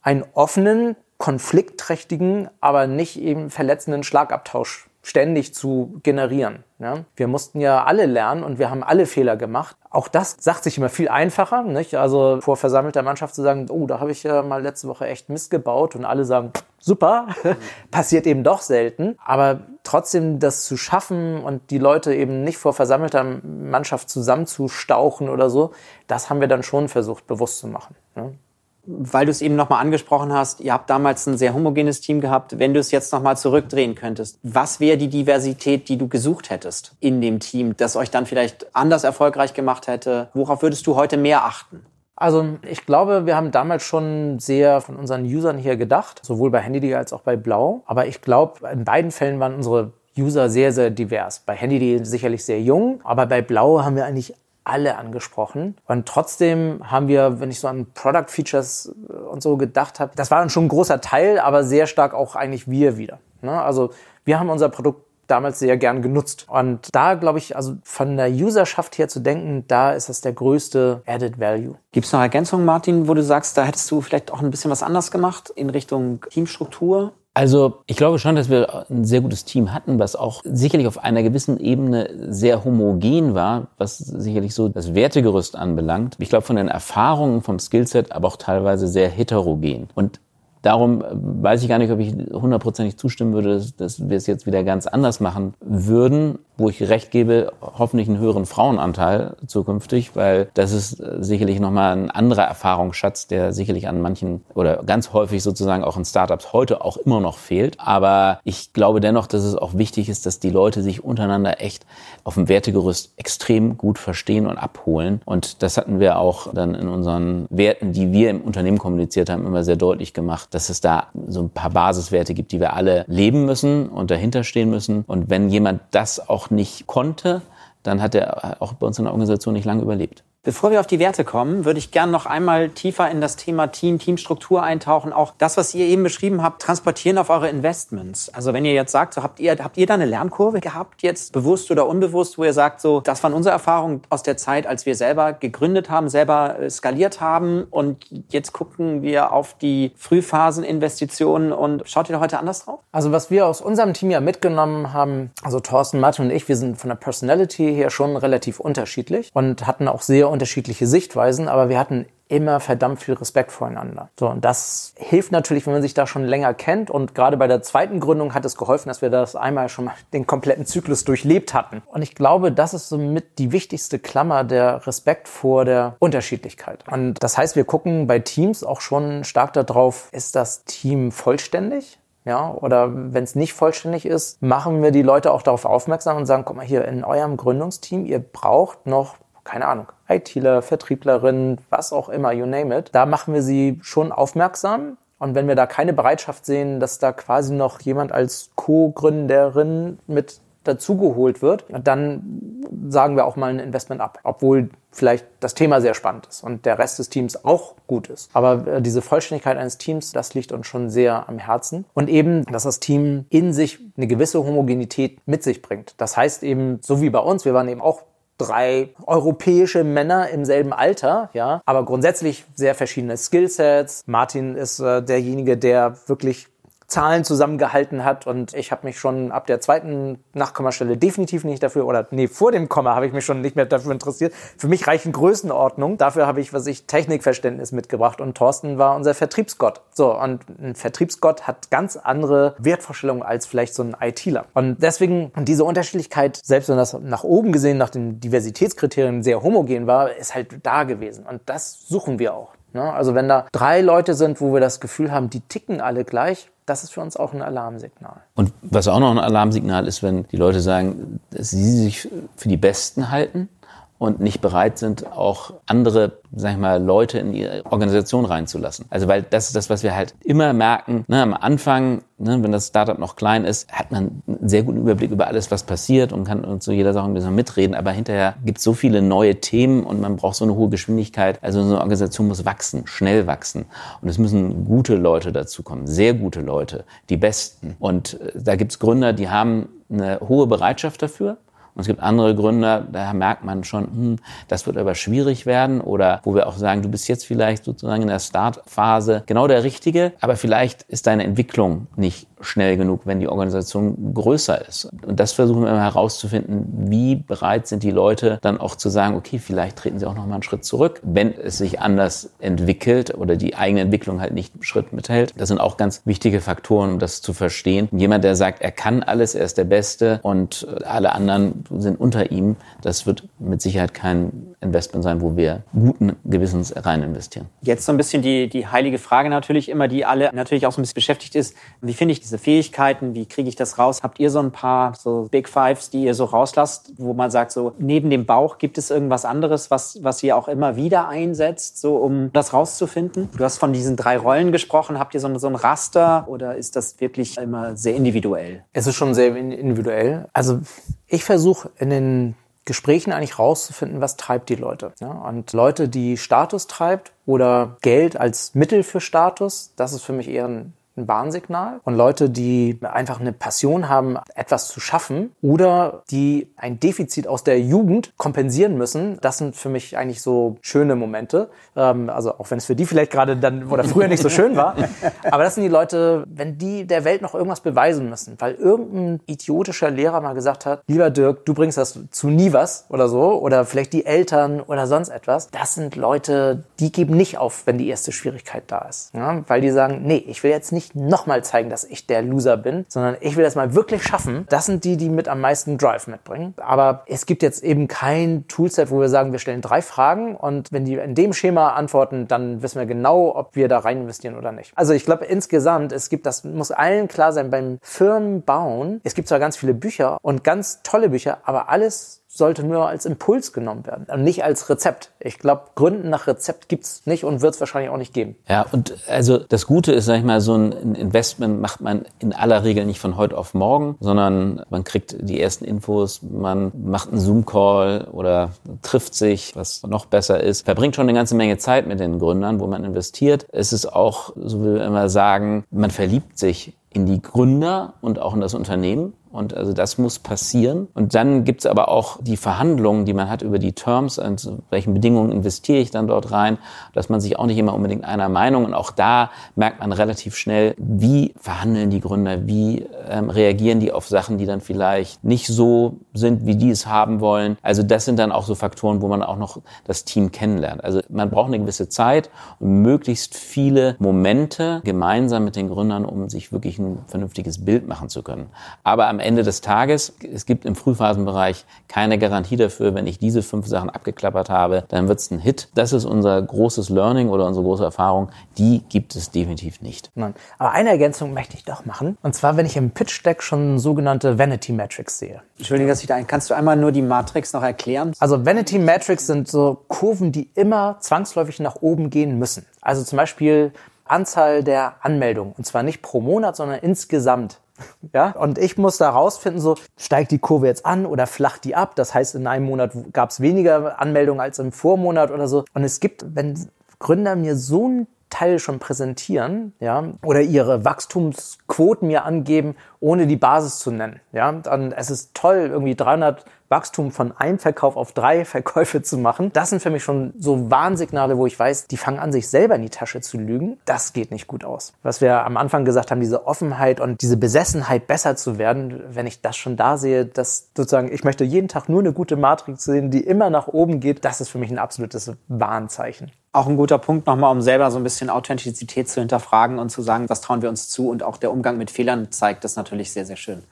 Speaker 2: einen offenen, konfliktträchtigen, aber nicht eben verletzenden Schlagabtausch ständig zu generieren. Ja? Wir mussten ja alle lernen und wir haben alle Fehler gemacht. Auch das sagt sich immer viel einfacher, nicht? Also vor versammelter Mannschaft zu sagen, oh, da habe ich ja mal letzte Woche echt Mist gebaut und alle sagen, super, passiert eben doch selten. Aber trotzdem das zu schaffen und die Leute eben nicht vor versammelter Mannschaft zusammenzustauchen oder so, das haben wir dann schon versucht bewusst zu machen. Ne?
Speaker 1: Weil du es eben nochmal angesprochen hast, ihr habt damals ein sehr homogenes Team gehabt. Wenn du es jetzt nochmal zurückdrehen könntest, was wäre die Diversität, die du gesucht hättest in dem Team, das euch dann vielleicht anders erfolgreich gemacht hätte? Worauf würdest du heute mehr achten?
Speaker 2: Also ich glaube, wir haben damals schon sehr von unseren Usern hier gedacht, sowohl bei HandyD als auch bei Blau. Aber ich glaube, in beiden Fällen waren unsere User sehr, sehr divers. Bei HandyD sicherlich sehr jung, aber bei Blau haben wir eigentlich alle angesprochen. Und trotzdem haben wir, wenn ich so an Product Features äh, und so gedacht habe, das war dann schon ein großer Teil, aber sehr stark auch eigentlich wir wieder. Ne? Also wir haben unser Produkt damals sehr gern genutzt. Und da glaube ich, also von der Userschaft her zu denken, da ist das der größte Added Value.
Speaker 1: Gibt es noch Ergänzungen, Martin, wo du sagst, da hättest du vielleicht auch ein bisschen was anders gemacht in Richtung Teamstruktur?
Speaker 3: Also ich glaube schon, dass wir ein sehr gutes Team hatten, was auch sicherlich auf einer gewissen Ebene sehr homogen war, was sicherlich so das Wertegerüst anbelangt. Ich glaube von den Erfahrungen, vom Skillset, aber auch teilweise sehr heterogen. Und Darum weiß ich gar nicht, ob ich hundertprozentig zustimmen würde, dass, dass wir es jetzt wieder ganz anders machen würden wo ich recht gebe, hoffentlich einen höheren Frauenanteil zukünftig, weil das ist äh, sicherlich nochmal ein anderer Erfahrungsschatz, der sicherlich an manchen oder ganz häufig sozusagen auch in Startups heute auch immer noch fehlt. Aber ich glaube dennoch, dass es auch wichtig ist, dass die Leute sich untereinander echt auf dem Wertegerüst extrem gut verstehen und abholen. Und das hatten wir auch dann in unseren Werten, die wir im Unternehmen kommuniziert haben, immer sehr deutlich gemacht, dass es da so ein paar Basiswerte gibt, die wir alle leben müssen und dahinter stehen müssen. Und wenn jemand das auch nicht konnte, dann hat er auch bei uns in der Organisation nicht lange überlebt.
Speaker 1: Bevor wir auf die Werte kommen, würde ich gerne noch einmal tiefer in das Thema Team, Teamstruktur eintauchen. Auch das, was ihr eben beschrieben habt, transportieren auf eure Investments. Also wenn ihr jetzt sagt, so habt ihr, habt ihr da eine Lernkurve gehabt, jetzt bewusst oder unbewusst, wo ihr sagt, so, das waren unsere Erfahrungen aus der Zeit, als wir selber gegründet haben, selber äh, skaliert haben und jetzt gucken wir auf die Frühphaseninvestitionen und schaut ihr da heute anders drauf?
Speaker 2: Also was wir aus unserem Team ja mitgenommen haben, also Thorsten, Martin und ich, wir sind von der Personality her schon relativ unterschiedlich und hatten auch sehr unterschiedliche Sichtweisen, aber wir hatten immer verdammt viel Respekt voreinander. So, und das hilft natürlich, wenn man sich da schon länger kennt. Und gerade bei der zweiten Gründung hat es geholfen, dass wir das einmal schon mal den kompletten Zyklus durchlebt hatten. Und ich glaube, das ist somit die wichtigste Klammer, der Respekt vor der Unterschiedlichkeit. Und das heißt, wir gucken bei Teams auch schon stark darauf, ist das Team vollständig? Ja, oder wenn es nicht vollständig ist, machen wir die Leute auch darauf aufmerksam und sagen, guck mal hier, in eurem Gründungsteam, ihr braucht noch keine Ahnung, ITler, Vertrieblerin, was auch immer, you name it. Da machen wir sie schon aufmerksam. Und wenn wir da keine Bereitschaft sehen, dass da quasi noch jemand als Co-Gründerin mit dazugeholt wird, dann sagen wir auch mal ein Investment ab, obwohl vielleicht das Thema sehr spannend ist und der Rest des Teams auch gut ist. Aber äh, diese Vollständigkeit eines Teams, das liegt uns schon sehr am Herzen. Und eben, dass das Team in sich eine gewisse Homogenität mit sich bringt. Das heißt eben, so wie bei uns, wir waren eben auch drei europäische Männer im selben Alter, ja, aber grundsätzlich sehr verschiedene Skillsets. Martin ist äh, derjenige, der wirklich Zahlen zusammengehalten hat und ich habe mich schon ab der zweiten Nachkommastelle definitiv nicht dafür oder nee, vor dem Komma habe ich mich schon nicht mehr dafür interessiert. Für mich reichen Größenordnung. Dafür habe ich, was ich Technikverständnis mitgebracht und Thorsten war unser Vertriebsgott. So und ein Vertriebsgott hat ganz andere Wertvorstellungen als vielleicht so ein ITler. Und deswegen diese Unterschiedlichkeit, selbst wenn das nach oben gesehen nach den Diversitätskriterien sehr homogen war, ist halt da gewesen und das suchen wir auch. Ne? Also wenn da drei Leute sind, wo wir das Gefühl haben, die ticken alle gleich, das ist für uns auch ein Alarmsignal.
Speaker 3: Und was auch noch ein Alarmsignal ist, wenn die Leute sagen, dass sie sich für die Besten halten und nicht bereit sind, auch andere, sag ich mal, Leute in ihre Organisation reinzulassen. Also weil das ist das, was wir halt immer merken. Ne, am Anfang, ne, wenn das Startup noch klein ist, hat man einen sehr guten Überblick über alles, was passiert und kann zu jeder Sache ein bisschen mitreden. Aber hinterher gibt es so viele neue Themen und man braucht so eine hohe Geschwindigkeit. Also so eine Organisation muss wachsen, schnell wachsen. Und es müssen gute Leute dazukommen, sehr gute Leute, die besten. Und äh, da gibt es Gründer, die haben eine hohe Bereitschaft dafür. Und es gibt andere Gründer, da merkt man schon, hm, das wird aber schwierig werden oder wo wir auch sagen, du bist jetzt vielleicht sozusagen in der Startphase genau der Richtige, aber vielleicht ist deine Entwicklung nicht schnell genug, wenn die Organisation größer ist. Und das versuchen wir immer herauszufinden, wie bereit sind die Leute dann auch zu sagen, okay, vielleicht treten sie auch noch mal einen Schritt zurück, wenn es sich anders entwickelt oder die eigene Entwicklung halt nicht Schritt mithält. Das sind auch ganz wichtige Faktoren, um das zu verstehen. Jemand, der sagt, er kann alles, er ist der Beste und alle anderen sind unter ihm, das wird mit Sicherheit kein Investment sein, wo wir guten Gewissens rein investieren.
Speaker 1: Jetzt so ein bisschen die, die heilige Frage natürlich immer, die alle natürlich auch so ein bisschen beschäftigt ist. Wie finde ich diese Fähigkeiten? Wie kriege ich das raus? Habt ihr so ein paar so Big Fives, die ihr so rauslasst, wo man sagt, so neben dem Bauch gibt es irgendwas anderes, was, was ihr auch immer wieder einsetzt, so um das rauszufinden? Du hast von diesen drei Rollen gesprochen. Habt ihr so, so ein Raster oder ist das wirklich immer sehr individuell?
Speaker 2: Es ist schon sehr individuell. Also ich versuche in den Gesprächen eigentlich rauszufinden, was treibt die Leute. Ja, und Leute, die Status treibt oder Geld als Mittel für Status, das ist für mich eher ein ein Warnsignal. Und Leute, die einfach eine Passion haben, etwas zu schaffen oder die ein Defizit aus der Jugend kompensieren müssen, das sind für mich eigentlich so schöne Momente. Ähm, also auch wenn es für die vielleicht gerade dann oder früher nicht so schön war. Aber das sind die Leute, wenn die der Welt noch irgendwas beweisen müssen, weil irgendein idiotischer Lehrer mal gesagt hat, lieber Dirk, du bringst das zu nie was oder so oder vielleicht die Eltern oder sonst etwas. Das sind Leute, die geben nicht auf, wenn die erste Schwierigkeit da ist. Ja, weil die sagen, nee, ich will jetzt nicht nicht nochmal zeigen, dass ich der Loser bin, sondern ich will das mal wirklich schaffen. Das sind die, die mit am meisten Drive mitbringen. Aber es gibt jetzt eben kein Toolset, wo wir sagen, wir stellen drei Fragen und wenn die in dem Schema antworten, dann wissen wir genau, ob wir da rein investieren oder nicht. Also ich glaube insgesamt, es gibt, das muss allen klar sein, beim Firmenbauen, es gibt zwar ganz viele Bücher und ganz tolle Bücher, aber alles sollte nur als Impuls genommen werden und nicht als Rezept. Ich glaube, Gründen nach Rezept gibt's nicht und wird es wahrscheinlich auch nicht geben.
Speaker 3: Ja, und also das Gute ist, sag ich mal, so ein Investment macht man in aller Regel nicht von heute auf morgen, sondern man kriegt die ersten Infos, man macht einen Zoom-Call oder trifft sich, was noch besser ist, verbringt schon eine ganze Menge Zeit mit den Gründern, wo man investiert. Es ist auch, so wie wir immer sagen, man verliebt sich in die Gründer und auch in das Unternehmen. Und also das muss passieren. Und dann gibt's aber auch die Verhandlungen, die man hat über die Terms, also welchen Bedingungen investiere ich dann dort rein, dass man sich auch nicht immer unbedingt einer Meinung. Und auch da merkt man relativ schnell, wie verhandeln die Gründer, wie ähm, reagieren die auf Sachen, die dann vielleicht nicht so sind, wie die es haben wollen. Also das sind dann auch so Faktoren, wo man auch noch das Team kennenlernt. Also man braucht eine gewisse Zeit und möglichst viele Momente gemeinsam mit den Gründern, um sich wirklich ein vernünftiges Bild machen zu können. Aber am Ende des Tages, es gibt im Frühphasenbereich keine Garantie dafür, wenn ich diese fünf Sachen abgeklappert habe, dann wird es ein Hit. Das ist unser großes Learning oder unsere große Erfahrung. Die gibt es definitiv nicht.
Speaker 2: Nein. Aber eine Ergänzung möchte ich doch machen. Und zwar, wenn ich im Pitch Deck schon sogenannte Vanity Metrics sehe.
Speaker 1: Entschuldigung, dass ich da ein. Kannst du einmal nur die Matrix noch erklären?
Speaker 2: Also Vanity Metrics sind so Kurven, die immer zwangsläufig nach oben gehen müssen. Also zum Beispiel Anzahl der Anmeldungen. Und zwar nicht pro Monat, sondern insgesamt. Ja, und ich muss da rausfinden, so steigt die Kurve jetzt an oder flacht die ab. Das heißt, in einem Monat gab es weniger Anmeldungen als im Vormonat oder so. Und es gibt, wenn Gründer mir so ein Teil schon präsentieren, ja, oder ihre Wachstumsquoten mir angeben, ohne die Basis zu nennen, ja, dann es ist toll, irgendwie 300 Wachstum von einem Verkauf auf drei Verkäufe zu machen. Das sind für mich schon so Warnsignale, wo ich weiß, die fangen an, sich selber in die Tasche zu lügen. Das geht nicht gut aus. Was wir am Anfang gesagt haben, diese Offenheit und diese Besessenheit, besser zu werden, wenn ich das schon da sehe, dass sozusagen, ich möchte jeden Tag nur eine gute Matrix sehen, die immer nach oben geht, das ist für mich ein absolutes Warnzeichen
Speaker 1: auch ein guter Punkt nochmal, um selber so ein bisschen Authentizität zu hinterfragen und zu sagen, was trauen wir uns zu und auch der Umgang mit Fehlern zeigt das natürlich sehr, sehr schön.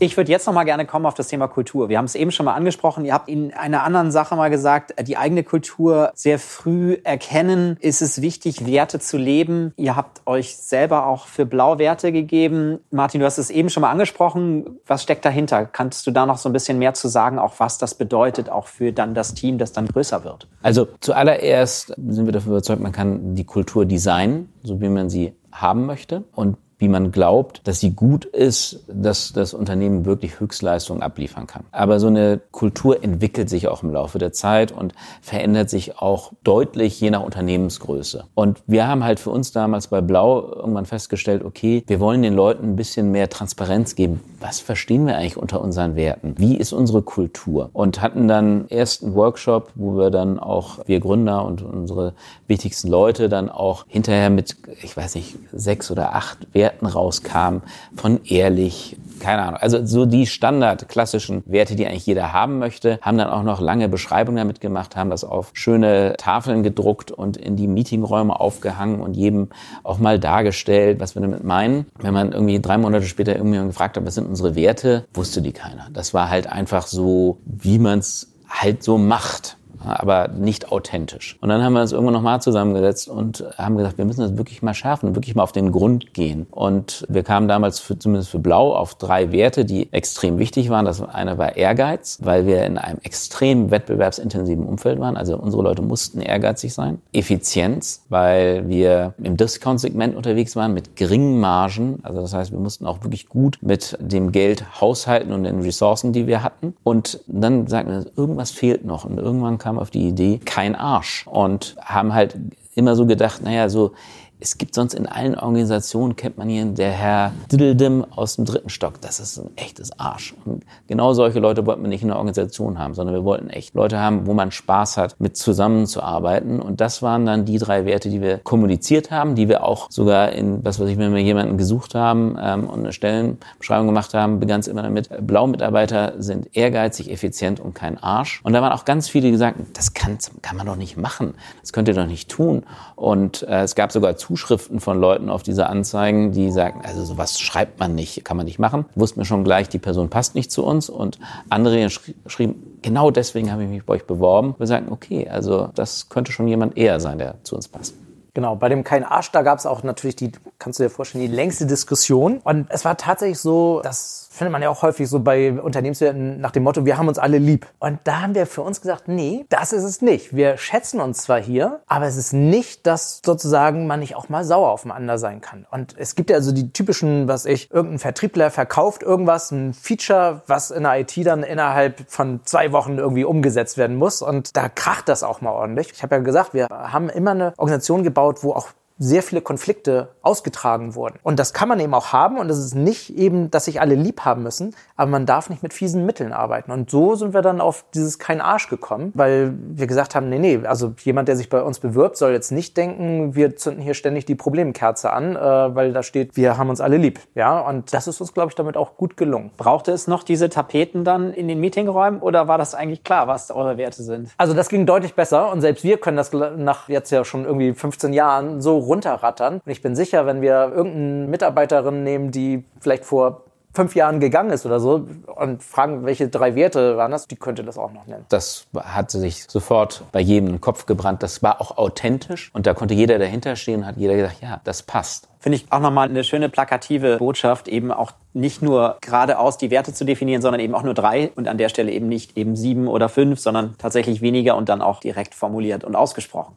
Speaker 1: Ich würde jetzt noch mal gerne kommen auf das Thema Kultur. Wir haben es eben schon mal angesprochen. Ihr habt in einer anderen Sache mal gesagt, die eigene Kultur sehr früh erkennen. Ist es wichtig, Werte zu leben? Ihr habt euch selber auch für Blauwerte gegeben. Martin, du hast es eben schon mal angesprochen. Was steckt dahinter? Kannst du da noch so ein bisschen mehr zu sagen, auch was das bedeutet, auch für dann das Team, das dann größer wird?
Speaker 3: Also zuallererst sind wir davon überzeugt, man kann die Kultur designen, so wie man sie haben möchte. Und wie man glaubt, dass sie gut ist, dass das Unternehmen wirklich Höchstleistungen abliefern kann. Aber so eine Kultur entwickelt sich auch im Laufe der Zeit und verändert sich auch deutlich je nach Unternehmensgröße. Und wir haben halt für uns damals bei Blau irgendwann festgestellt, okay, wir wollen den Leuten ein bisschen mehr Transparenz geben. Was verstehen wir eigentlich unter unseren Werten? Wie ist unsere Kultur? Und hatten dann erst einen Workshop, wo wir dann auch, wir Gründer und unsere wichtigsten Leute dann auch hinterher mit, ich weiß nicht, sechs oder acht Werten Werten rauskam, von ehrlich, keine Ahnung. Also so die Standard klassischen Werte, die eigentlich jeder haben möchte, haben dann auch noch lange Beschreibungen damit gemacht, haben das auf schöne Tafeln gedruckt und in die Meetingräume aufgehangen und jedem auch mal dargestellt, was wir damit meinen. Wenn man irgendwie drei Monate später irgendwie gefragt hat, was sind unsere Werte, wusste die keiner. Das war halt einfach so, wie man es halt so macht aber nicht authentisch. Und dann haben wir uns irgendwann nochmal zusammengesetzt und haben gesagt, wir müssen das wirklich mal schärfen wirklich mal auf den Grund gehen. Und wir kamen damals für, zumindest für Blau auf drei Werte, die extrem wichtig waren. Das eine war Ehrgeiz, weil wir in einem extrem wettbewerbsintensiven Umfeld waren. Also unsere Leute mussten ehrgeizig sein. Effizienz, weil wir im Discount-Segment unterwegs waren mit geringen Margen. Also das heißt, wir mussten auch wirklich gut mit dem Geld haushalten und den Ressourcen, die wir hatten. Und dann sagten wir, irgendwas fehlt noch. Und irgendwann kam kam auf die Idee, kein Arsch. Und haben halt immer so gedacht, naja, so es gibt sonst in allen Organisationen, kennt man hier der Herr Diddledim aus dem dritten Stock. Das ist ein echtes Arsch. Und genau solche Leute wollten wir nicht in der Organisation haben, sondern wir wollten echt Leute haben, wo man Spaß hat, mit zusammenzuarbeiten. Und das waren dann die drei Werte, die wir kommuniziert haben, die wir auch sogar in, was weiß ich, wenn wir jemanden gesucht haben ähm, und eine Stellenbeschreibung gemacht haben, begann es immer damit, Blau-Mitarbeiter sind ehrgeizig, effizient und kein Arsch. Und da waren auch ganz viele, die gesagt das kann, kann man doch nicht machen. Das könnt ihr doch nicht tun. Und äh, es gab sogar Zuschriften von Leuten auf diese Anzeigen, die sagen, also sowas schreibt man nicht, kann man nicht machen. Wussten wir schon gleich, die Person passt nicht zu uns. Und andere schri schrieben, genau deswegen habe ich mich bei euch beworben. Wir sagen, okay, also das könnte schon jemand eher sein, der zu uns passt.
Speaker 2: Genau, bei dem Kein Arsch, da gab es auch natürlich die, kannst du dir vorstellen, die längste Diskussion. Und es war tatsächlich so, dass findet man ja auch häufig so bei Unternehmenswerten nach dem Motto, wir haben uns alle lieb. Und da haben wir für uns gesagt, nee, das ist es nicht. Wir schätzen uns zwar hier, aber es ist nicht, dass sozusagen man nicht auch mal sauer aufeinander sein kann. Und es gibt ja also die typischen, was ich, irgendein Vertriebler verkauft irgendwas, ein Feature, was in der IT dann innerhalb von zwei Wochen irgendwie umgesetzt werden muss. Und da kracht das auch mal ordentlich. Ich habe ja gesagt, wir haben immer eine Organisation gebaut, wo auch sehr viele Konflikte ausgetragen wurden. Und das kann man eben auch haben und es ist nicht eben, dass sich alle lieb haben müssen, aber man darf nicht mit fiesen Mitteln arbeiten. Und so sind wir dann auf dieses kein Arsch gekommen, weil wir gesagt haben, nee, nee, also jemand, der sich bei uns bewirbt, soll jetzt nicht denken, wir zünden hier ständig die Problemkerze an, äh, weil da steht, wir haben uns alle lieb. Ja, und das ist uns, glaube ich, damit auch gut gelungen.
Speaker 1: Brauchte es noch diese Tapeten dann in den Meetingräumen oder war das eigentlich klar, was eure Werte sind?
Speaker 2: Also das ging deutlich besser und selbst wir können das nach jetzt ja schon irgendwie 15 Jahren so runterrattern. Und ich bin sicher, wenn wir irgendeine Mitarbeiterin nehmen, die vielleicht vor fünf Jahren gegangen ist oder so und fragen, welche drei Werte waren das, die könnte das auch noch nennen.
Speaker 3: Das hat sich sofort bei jedem in den Kopf gebrannt. Das war auch authentisch und da konnte jeder dahinter stehen und hat jeder gesagt, ja, das passt.
Speaker 1: Finde ich auch nochmal eine schöne plakative Botschaft, eben auch nicht nur geradeaus die Werte zu definieren, sondern eben auch nur drei und an der Stelle eben nicht eben sieben oder fünf, sondern tatsächlich weniger und dann auch direkt formuliert und ausgesprochen.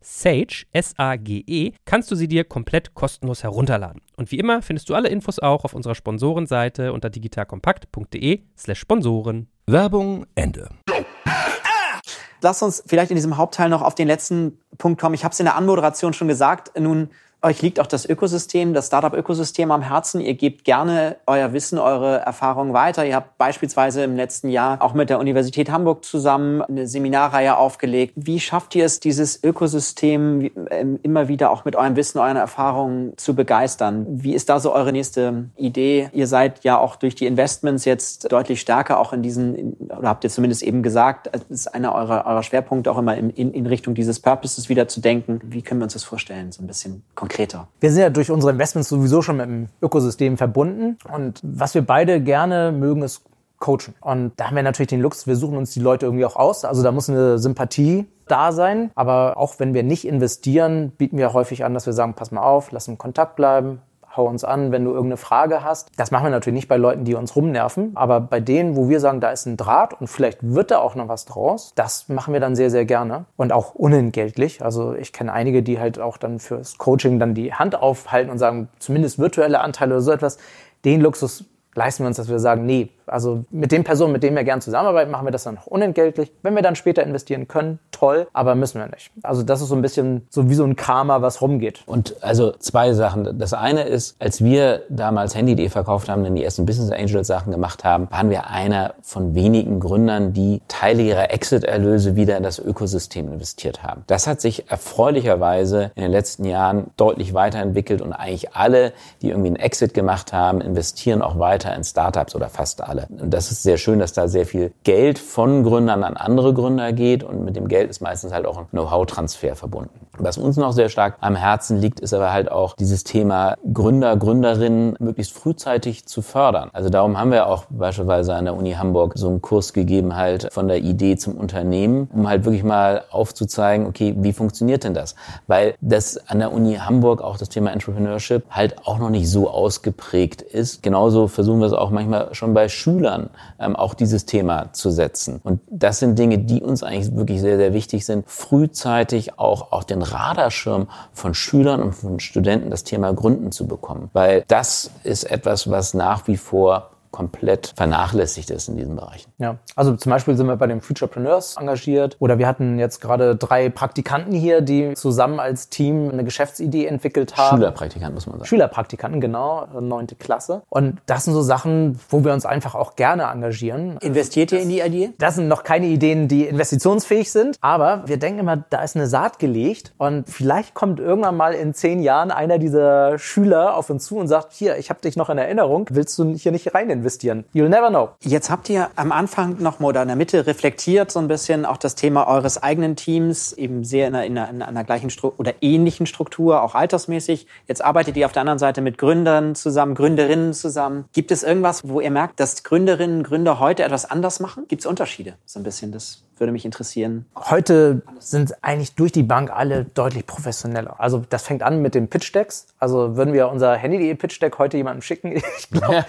Speaker 5: Sage, S-A-G-E, kannst du sie dir komplett kostenlos herunterladen. Und wie immer findest du alle Infos auch auf unserer Sponsorenseite unter digitalkompakt.de slash Sponsoren.
Speaker 4: Werbung Ende.
Speaker 1: Lass uns vielleicht in diesem Hauptteil noch auf den letzten Punkt kommen. Ich habe es in der Anmoderation schon gesagt. Nun euch liegt auch das Ökosystem, das Startup-Ökosystem am Herzen. Ihr gebt gerne euer Wissen, eure Erfahrungen weiter. Ihr habt beispielsweise im letzten Jahr auch mit der Universität Hamburg zusammen eine Seminarreihe aufgelegt. Wie schafft ihr es, dieses Ökosystem ähm, immer wieder auch mit eurem Wissen, euren Erfahrungen zu begeistern? Wie ist da so eure nächste Idee? Ihr seid ja auch durch die Investments jetzt deutlich stärker auch in diesen, oder habt ihr zumindest eben gesagt, es ist einer eurer, eurer Schwerpunkte auch immer in, in Richtung dieses Purposes wieder zu denken. Wie können wir uns das vorstellen? So ein bisschen konkret konkreter?
Speaker 2: Wir sind ja durch unsere Investments sowieso schon mit dem Ökosystem verbunden. Und was wir beide gerne mögen, ist coachen. Und da haben wir natürlich den Luxus, wir suchen uns die Leute irgendwie auch aus. Also da muss eine Sympathie da sein. Aber auch wenn wir nicht investieren, bieten wir häufig an, dass wir sagen, pass mal auf, lass in Kontakt bleiben, hau uns an, wenn du irgendeine Frage hast. Das machen wir natürlich nicht bei Leuten, die uns rumnerven, aber bei denen, wo wir sagen, da ist ein Draht und vielleicht wird da auch noch was draus, das machen wir dann sehr, sehr gerne und auch unentgeltlich. Also ich kenne einige, die halt auch dann fürs Coaching dann die Hand aufhalten und sagen, zumindest virtuelle Anteile oder so etwas. Den Luxus leisten wir uns, dass wir sagen, nee, also mit den Personen, mit denen wir gerne zusammenarbeiten, machen wir das dann auch unentgeltlich. Wenn wir dann später investieren können, toll, aber müssen wir nicht. Also das ist so ein bisschen so wie so ein Karma, was rumgeht.
Speaker 3: Und also zwei Sachen. Das eine ist, als wir damals Handy.de verkauft haben, dann die ersten Business Angel Sachen gemacht haben, waren wir einer von wenigen Gründern, die Teile ihrer Exit-Erlöse wieder in das Ökosystem investiert haben. Das hat sich erfreulicherweise in den letzten Jahren deutlich weiterentwickelt und eigentlich alle, die irgendwie einen Exit gemacht haben, investieren auch weiter in Startups oder fast alle. Gründer. Und das ist sehr schön, dass da sehr viel Geld von Gründern an andere Gründer geht und mit dem Geld ist meistens halt auch ein Know-how-Transfer verbunden. Was uns noch sehr stark am Herzen liegt, ist aber halt auch dieses Thema Gründer, Gründerinnen möglichst frühzeitig zu fördern. Also darum haben wir auch beispielsweise an der Uni Hamburg so einen Kurs gegeben halt von der Idee zum Unternehmen, um halt wirklich mal aufzuzeigen, okay, wie funktioniert denn das? Weil das an der Uni Hamburg auch das Thema Entrepreneurship halt auch noch nicht so ausgeprägt ist. Genauso versuchen wir es auch manchmal schon bei Schülern ähm, auch dieses Thema zu setzen. Und das sind Dinge, die uns eigentlich wirklich sehr, sehr wichtig sind, frühzeitig auch auf den Radarschirm von Schülern und von Studenten das Thema Gründen zu bekommen. Weil das ist etwas, was nach wie vor komplett vernachlässigt ist in diesen Bereichen.
Speaker 2: Ja, also zum Beispiel sind wir bei den Futurepreneurs engagiert oder wir hatten jetzt gerade drei Praktikanten hier, die zusammen als Team eine Geschäftsidee entwickelt haben.
Speaker 3: Schülerpraktikanten muss man sagen.
Speaker 2: Schülerpraktikanten, genau, neunte Klasse. Und das sind so Sachen, wo wir uns einfach auch gerne engagieren.
Speaker 1: Investiert ihr in die Idee?
Speaker 2: Das sind noch keine Ideen, die investitionsfähig sind, aber wir denken immer, da ist eine Saat gelegt und vielleicht kommt irgendwann mal in zehn Jahren einer dieser Schüler auf uns zu und sagt, hier, ich habe dich noch in Erinnerung, willst du hier nicht rein investieren. You'll never know.
Speaker 1: Jetzt habt ihr am Anfang noch mal oder in der Mitte reflektiert so ein bisschen auch das Thema eures eigenen Teams, eben sehr in einer, in einer, in einer gleichen Stru oder ähnlichen Struktur, auch altersmäßig. Jetzt arbeitet ihr auf der anderen Seite mit Gründern zusammen, Gründerinnen zusammen. Gibt es irgendwas, wo ihr merkt, dass Gründerinnen, Gründer heute etwas anders machen? Gibt es Unterschiede? So ein bisschen das würde mich interessieren.
Speaker 2: Heute sind eigentlich durch die Bank alle deutlich professioneller. Also das fängt an mit den Pitch-Decks. Also würden wir unser Handy.de Pitch-Deck heute jemandem schicken, ich glaube,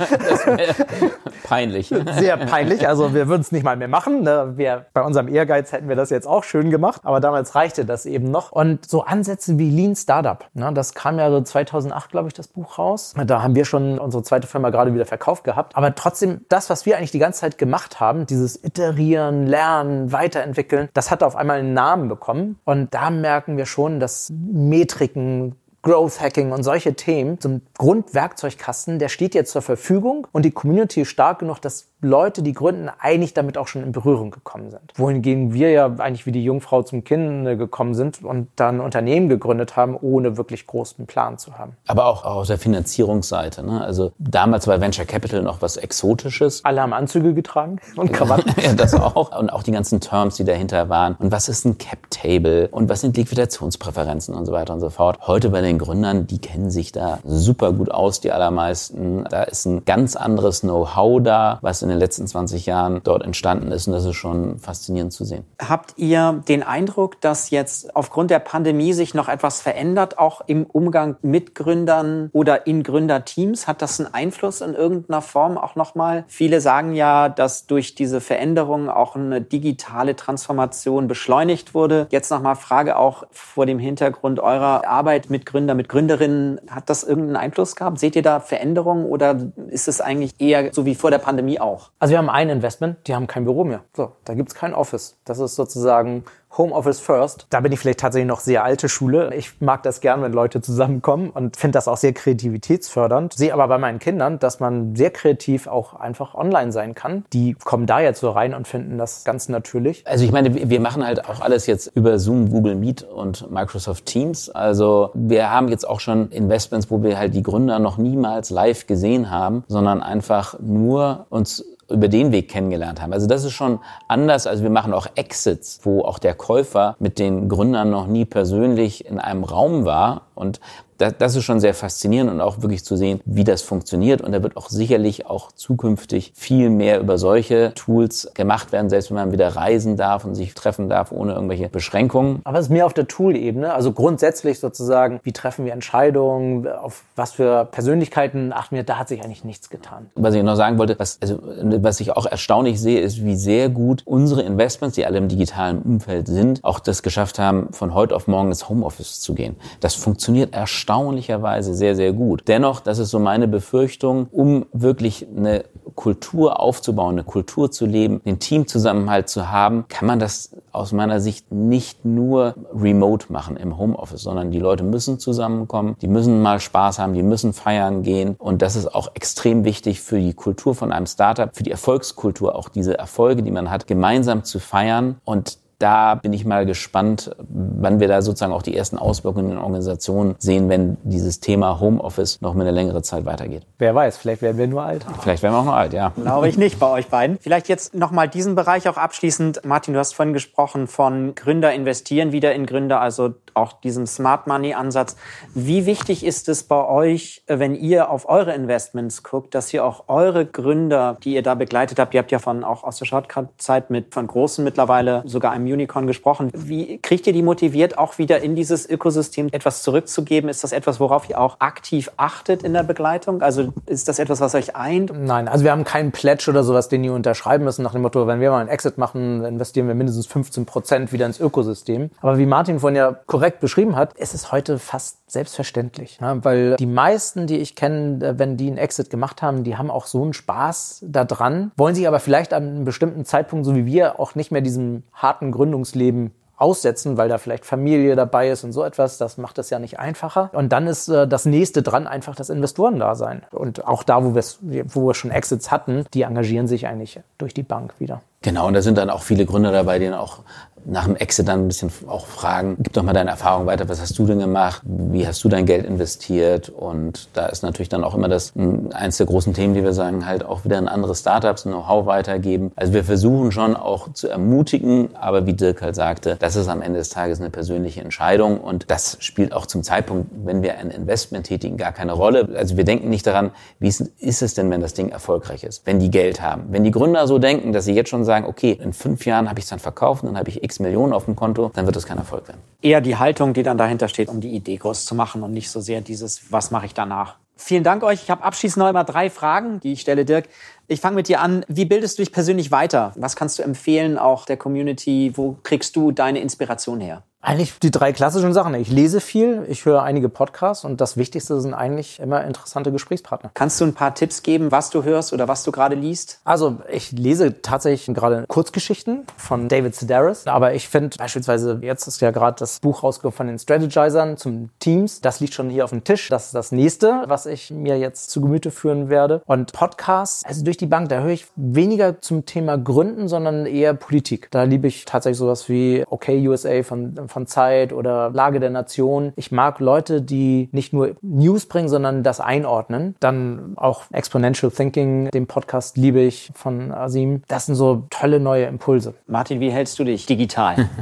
Speaker 3: peinlich.
Speaker 2: Sehr peinlich. Also wir würden es nicht mal mehr machen. Ne? Wir, bei unserem Ehrgeiz hätten wir das jetzt auch schön gemacht. Aber damals reichte das eben noch. Und so Ansätze wie Lean Startup. Ne? Das kam ja so 2008, glaube ich, das Buch raus. Da haben wir schon unsere zweite Firma gerade wieder verkauft gehabt. Aber trotzdem, das, was wir eigentlich die ganze Zeit gemacht haben, dieses Iterieren, Lernen, weiterentwickeln, das hat auf einmal einen Namen bekommen. Und da merken wir schon, dass Metriken, Growth Hacking und solche Themen, ein Grundwerkzeugkasten, der steht jetzt zur Verfügung und die Community ist stark genug, dass Leute, die gründen, eigentlich damit auch schon in Berührung gekommen sind. Wohingegen wir ja eigentlich wie die Jungfrau zum Kind gekommen sind und dann Unternehmen gegründet haben, ohne wirklich großen Plan zu haben.
Speaker 3: Aber auch aus der Finanzierungsseite. Ne? Also damals war Venture Capital noch was Exotisches.
Speaker 2: Alle haben Anzüge getragen und Krawatten.
Speaker 3: ja, das auch. Und auch die ganzen Terms, die dahinter waren. Und was ist ein Cap Table? Und was sind Liquidationspräferenzen und so weiter und so fort. Heute bei den Gründern, die kennen sich da super gut aus, die allermeisten. Da ist ein ganz anderes Know-how da, was in den letzten 20 Jahren dort entstanden ist. Und das ist schon faszinierend zu sehen.
Speaker 1: Habt ihr den Eindruck, dass jetzt aufgrund der Pandemie sich noch etwas verändert, auch im Umgang mit Gründern oder in Gründerteams? Hat das einen Einfluss in irgendeiner Form auch nochmal? Viele sagen ja, dass durch diese Veränderung auch eine digitale Transformation beschleunigt wurde. Jetzt nochmal Frage auch vor dem Hintergrund eurer Arbeit mit Gründern, mit Gründerinnen. Hat das irgendeinen Einfluss gehabt? Seht ihr da Veränderungen oder ist es eigentlich eher so wie vor der Pandemie auch?
Speaker 2: Also wir haben ein Investment, die haben kein Büro mehr. So, da gibt's kein Office. Das ist sozusagen Homeoffice First. Da bin ich vielleicht tatsächlich noch sehr alte Schule. Ich mag das gern, wenn Leute zusammenkommen und finde das auch sehr kreativitätsfördernd. Sehe aber bei meinen Kindern, dass man sehr kreativ auch einfach online sein kann. Die kommen da jetzt so rein und finden das ganz natürlich.
Speaker 3: Also ich meine, wir machen halt auch alles jetzt über Zoom, Google Meet und Microsoft Teams. Also wir haben jetzt auch schon Investments, wo wir halt die Gründer noch niemals live gesehen haben, sondern einfach nur uns über den Weg kennengelernt haben. Also das ist schon anders. Also wir machen auch Exits, wo auch der Käufer mit den Gründern noch nie persönlich in einem Raum war und das, das ist schon sehr faszinierend und auch wirklich zu sehen, wie das funktioniert. Und da wird auch sicherlich auch zukünftig viel mehr über solche Tools gemacht werden, selbst wenn man wieder reisen darf und sich treffen darf ohne irgendwelche Beschränkungen.
Speaker 2: Aber es ist mehr auf der Tool-Ebene. Also grundsätzlich sozusagen, wie treffen wir Entscheidungen, auf was für Persönlichkeiten achten wir, da hat sich eigentlich nichts getan.
Speaker 3: Was ich noch sagen wollte, was, also, was ich auch erstaunlich sehe, ist, wie sehr gut unsere Investments, die alle im digitalen Umfeld sind, auch das geschafft haben, von heute auf morgen ins Homeoffice zu gehen. Das funktioniert erstaunlich erstaunlicherweise sehr, sehr gut. Dennoch, das ist so meine Befürchtung, um wirklich eine Kultur aufzubauen, eine Kultur zu leben, den Teamzusammenhalt zu haben, kann man das aus meiner Sicht nicht nur remote machen im Homeoffice, sondern die Leute müssen zusammenkommen, die müssen mal Spaß haben, die müssen feiern gehen und das ist auch extrem wichtig für die Kultur von einem Startup, für die Erfolgskultur, auch diese Erfolge, die man hat, gemeinsam zu feiern und da bin ich mal gespannt, wann wir da sozusagen auch die ersten Auswirkungen in den Organisationen sehen, wenn dieses Thema Homeoffice noch mal eine längere Zeit weitergeht.
Speaker 2: Wer weiß, vielleicht werden wir nur alt.
Speaker 3: Vielleicht werden wir auch nur alt, ja.
Speaker 1: Glaube ich nicht bei euch beiden. Vielleicht jetzt nochmal diesen Bereich auch abschließend. Martin, du hast vorhin gesprochen von Gründer investieren wieder in Gründer, also auch diesem Smart Money Ansatz. Wie wichtig ist es bei euch, wenn ihr auf eure Investments guckt, dass ihr auch eure Gründer, die ihr da begleitet habt, ihr habt ja von auch aus der Shortcut-Zeit mit von großen mittlerweile sogar einem Unicorn gesprochen. Wie kriegt ihr die motiviert, auch wieder in dieses Ökosystem etwas zurückzugeben? Ist das etwas, worauf ihr auch aktiv achtet in der Begleitung? Also ist das etwas, was euch eint?
Speaker 2: Nein, also wir haben keinen Pledge oder sowas, den ihr unterschreiben müssen nach dem Motto, wenn wir mal einen Exit machen, investieren wir mindestens 15 Prozent wieder ins Ökosystem. Aber wie Martin vorhin ja korrekt beschrieben hat, ist es heute fast selbstverständlich. Ja, weil die meisten, die ich kenne, wenn die einen Exit gemacht haben, die haben auch so einen Spaß daran, wollen sich aber vielleicht an einem bestimmten Zeitpunkt, so wie wir, auch nicht mehr diesem harten Gründungsleben aussetzen, weil da vielleicht Familie dabei ist und so etwas. Das macht es ja nicht einfacher. Und dann ist äh, das nächste dran einfach das Investorendasein. Und auch da, wo, wo wir schon Exits hatten, die engagieren sich eigentlich durch die Bank wieder.
Speaker 3: Genau, und da sind dann auch viele Gründer dabei, die dann auch nach dem Exit dann ein bisschen auch fragen, gib doch mal deine Erfahrung weiter, was hast du denn gemacht, wie hast du dein Geld investiert und da ist natürlich dann auch immer das eins der großen Themen, die wir sagen, halt auch wieder an andere Startups Know-how weitergeben. Also wir versuchen schon auch zu ermutigen, aber wie Dirk halt sagte, das ist am Ende des Tages eine persönliche Entscheidung und das spielt auch zum Zeitpunkt, wenn wir ein Investment tätigen, gar keine Rolle. Also wir denken nicht daran, wie ist, ist es denn, wenn das Ding erfolgreich ist, wenn die Geld haben. Wenn die Gründer so denken, dass sie jetzt schon sagen, okay, in fünf Jahren habe ich es dann verkauft, dann habe ich x Millionen auf dem Konto, dann wird das kein Erfolg werden.
Speaker 1: Eher die Haltung, die dann dahinter steht, um die Idee groß zu machen und nicht so sehr dieses, was mache ich danach. Vielen Dank euch. Ich habe abschließend noch immer drei Fragen, die ich stelle, Dirk. Ich fange mit dir an. Wie bildest du dich persönlich weiter? Was kannst du empfehlen, auch der Community? Wo kriegst du deine Inspiration her?
Speaker 2: Eigentlich die drei klassischen Sachen. Ich lese viel, ich höre einige Podcasts und das Wichtigste sind eigentlich immer interessante Gesprächspartner.
Speaker 1: Kannst du ein paar Tipps geben, was du hörst oder was du gerade liest?
Speaker 2: Also ich lese tatsächlich gerade Kurzgeschichten von David Sedaris, aber ich finde beispielsweise, jetzt ist ja gerade das Buch rausgekommen von den Strategizern zum Teams. Das liegt schon hier auf dem Tisch. Das ist das nächste, was ich mir jetzt zu Gemüte führen werde. Und Podcasts, also durch die Bank, da höre ich weniger zum Thema Gründen, sondern eher Politik. Da liebe ich tatsächlich sowas wie Okay USA von von Zeit oder Lage der Nation. Ich mag Leute, die nicht nur News bringen, sondern das einordnen. Dann auch Exponential Thinking, den Podcast liebe ich von Asim. Das sind so tolle neue Impulse.
Speaker 1: Martin, wie hältst du dich digital?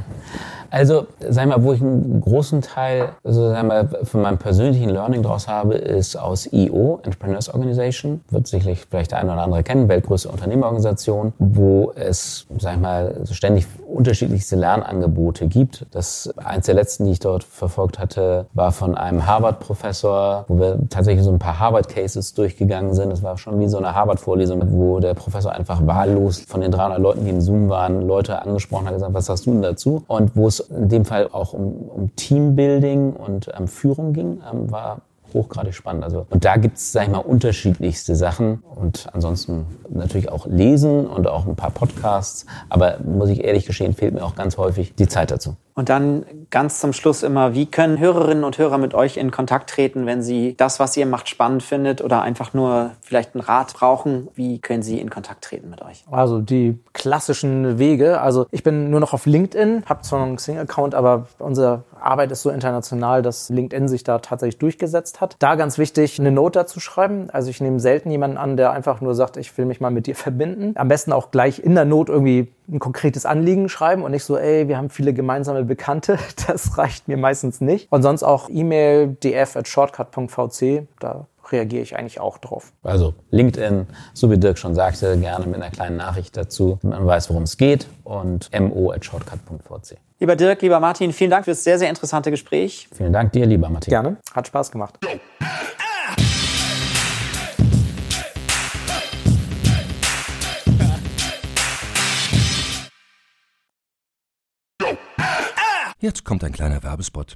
Speaker 3: Also, sag mal, wo ich einen großen Teil, also sag mal, von meinem persönlichen Learning draus habe, ist aus EO, Entrepreneurs Organization. Wird sicherlich vielleicht der eine oder andere kennen, weltgrößte Unternehmerorganisation, wo es, sag ich mal, ständig unterschiedlichste Lernangebote gibt. Das eins der letzten, die ich dort verfolgt hatte, war von einem Harvard-Professor, wo wir tatsächlich so ein paar Harvard-Cases durchgegangen sind. Das war schon wie so eine Harvard-Vorlesung, wo der Professor einfach wahllos von den 300 Leuten, die in Zoom waren, Leute angesprochen hat, gesagt, was hast du denn dazu? Und wo es in dem Fall auch um, um Teambuilding und ähm, Führung ging, ähm, war hochgradig spannend. Also, und da gibt's sag ich mal, unterschiedlichste Sachen und ansonsten natürlich auch lesen und auch ein paar Podcasts. Aber muss ich ehrlich gestehen, fehlt mir auch ganz häufig die Zeit dazu.
Speaker 1: Und dann ganz zum Schluss immer, wie können Hörerinnen und Hörer mit euch in Kontakt treten, wenn sie das, was ihr macht, spannend findet oder einfach nur vielleicht einen Rat brauchen? Wie können sie in Kontakt treten mit euch?
Speaker 2: Also die klassischen Wege. Also ich bin nur noch auf LinkedIn, habe zwar einen Xing-Account, aber unsere Arbeit ist so international, dass LinkedIn sich da tatsächlich durchgesetzt hat. Da ganz wichtig, eine Note dazu schreiben. Also ich nehme selten jemanden an, der einfach nur sagt, ich will mich mal mit dir verbinden. Am besten auch gleich in der Not irgendwie ein konkretes Anliegen schreiben und nicht so, ey, wir haben viele gemeinsame Bekannte. Das reicht mir meistens nicht. Und sonst auch E-Mail df at shortcut.vc. Da reagiere ich eigentlich auch drauf.
Speaker 3: Also LinkedIn, so wie Dirk schon sagte, gerne mit einer kleinen Nachricht dazu, man weiß, worum es geht und mo at shortcut.vc.
Speaker 1: Lieber Dirk, lieber Martin, vielen Dank für das sehr, sehr interessante Gespräch.
Speaker 3: Vielen Dank dir, lieber Martin.
Speaker 2: Gerne, hat Spaß gemacht.
Speaker 4: Jetzt kommt ein kleiner Werbespot.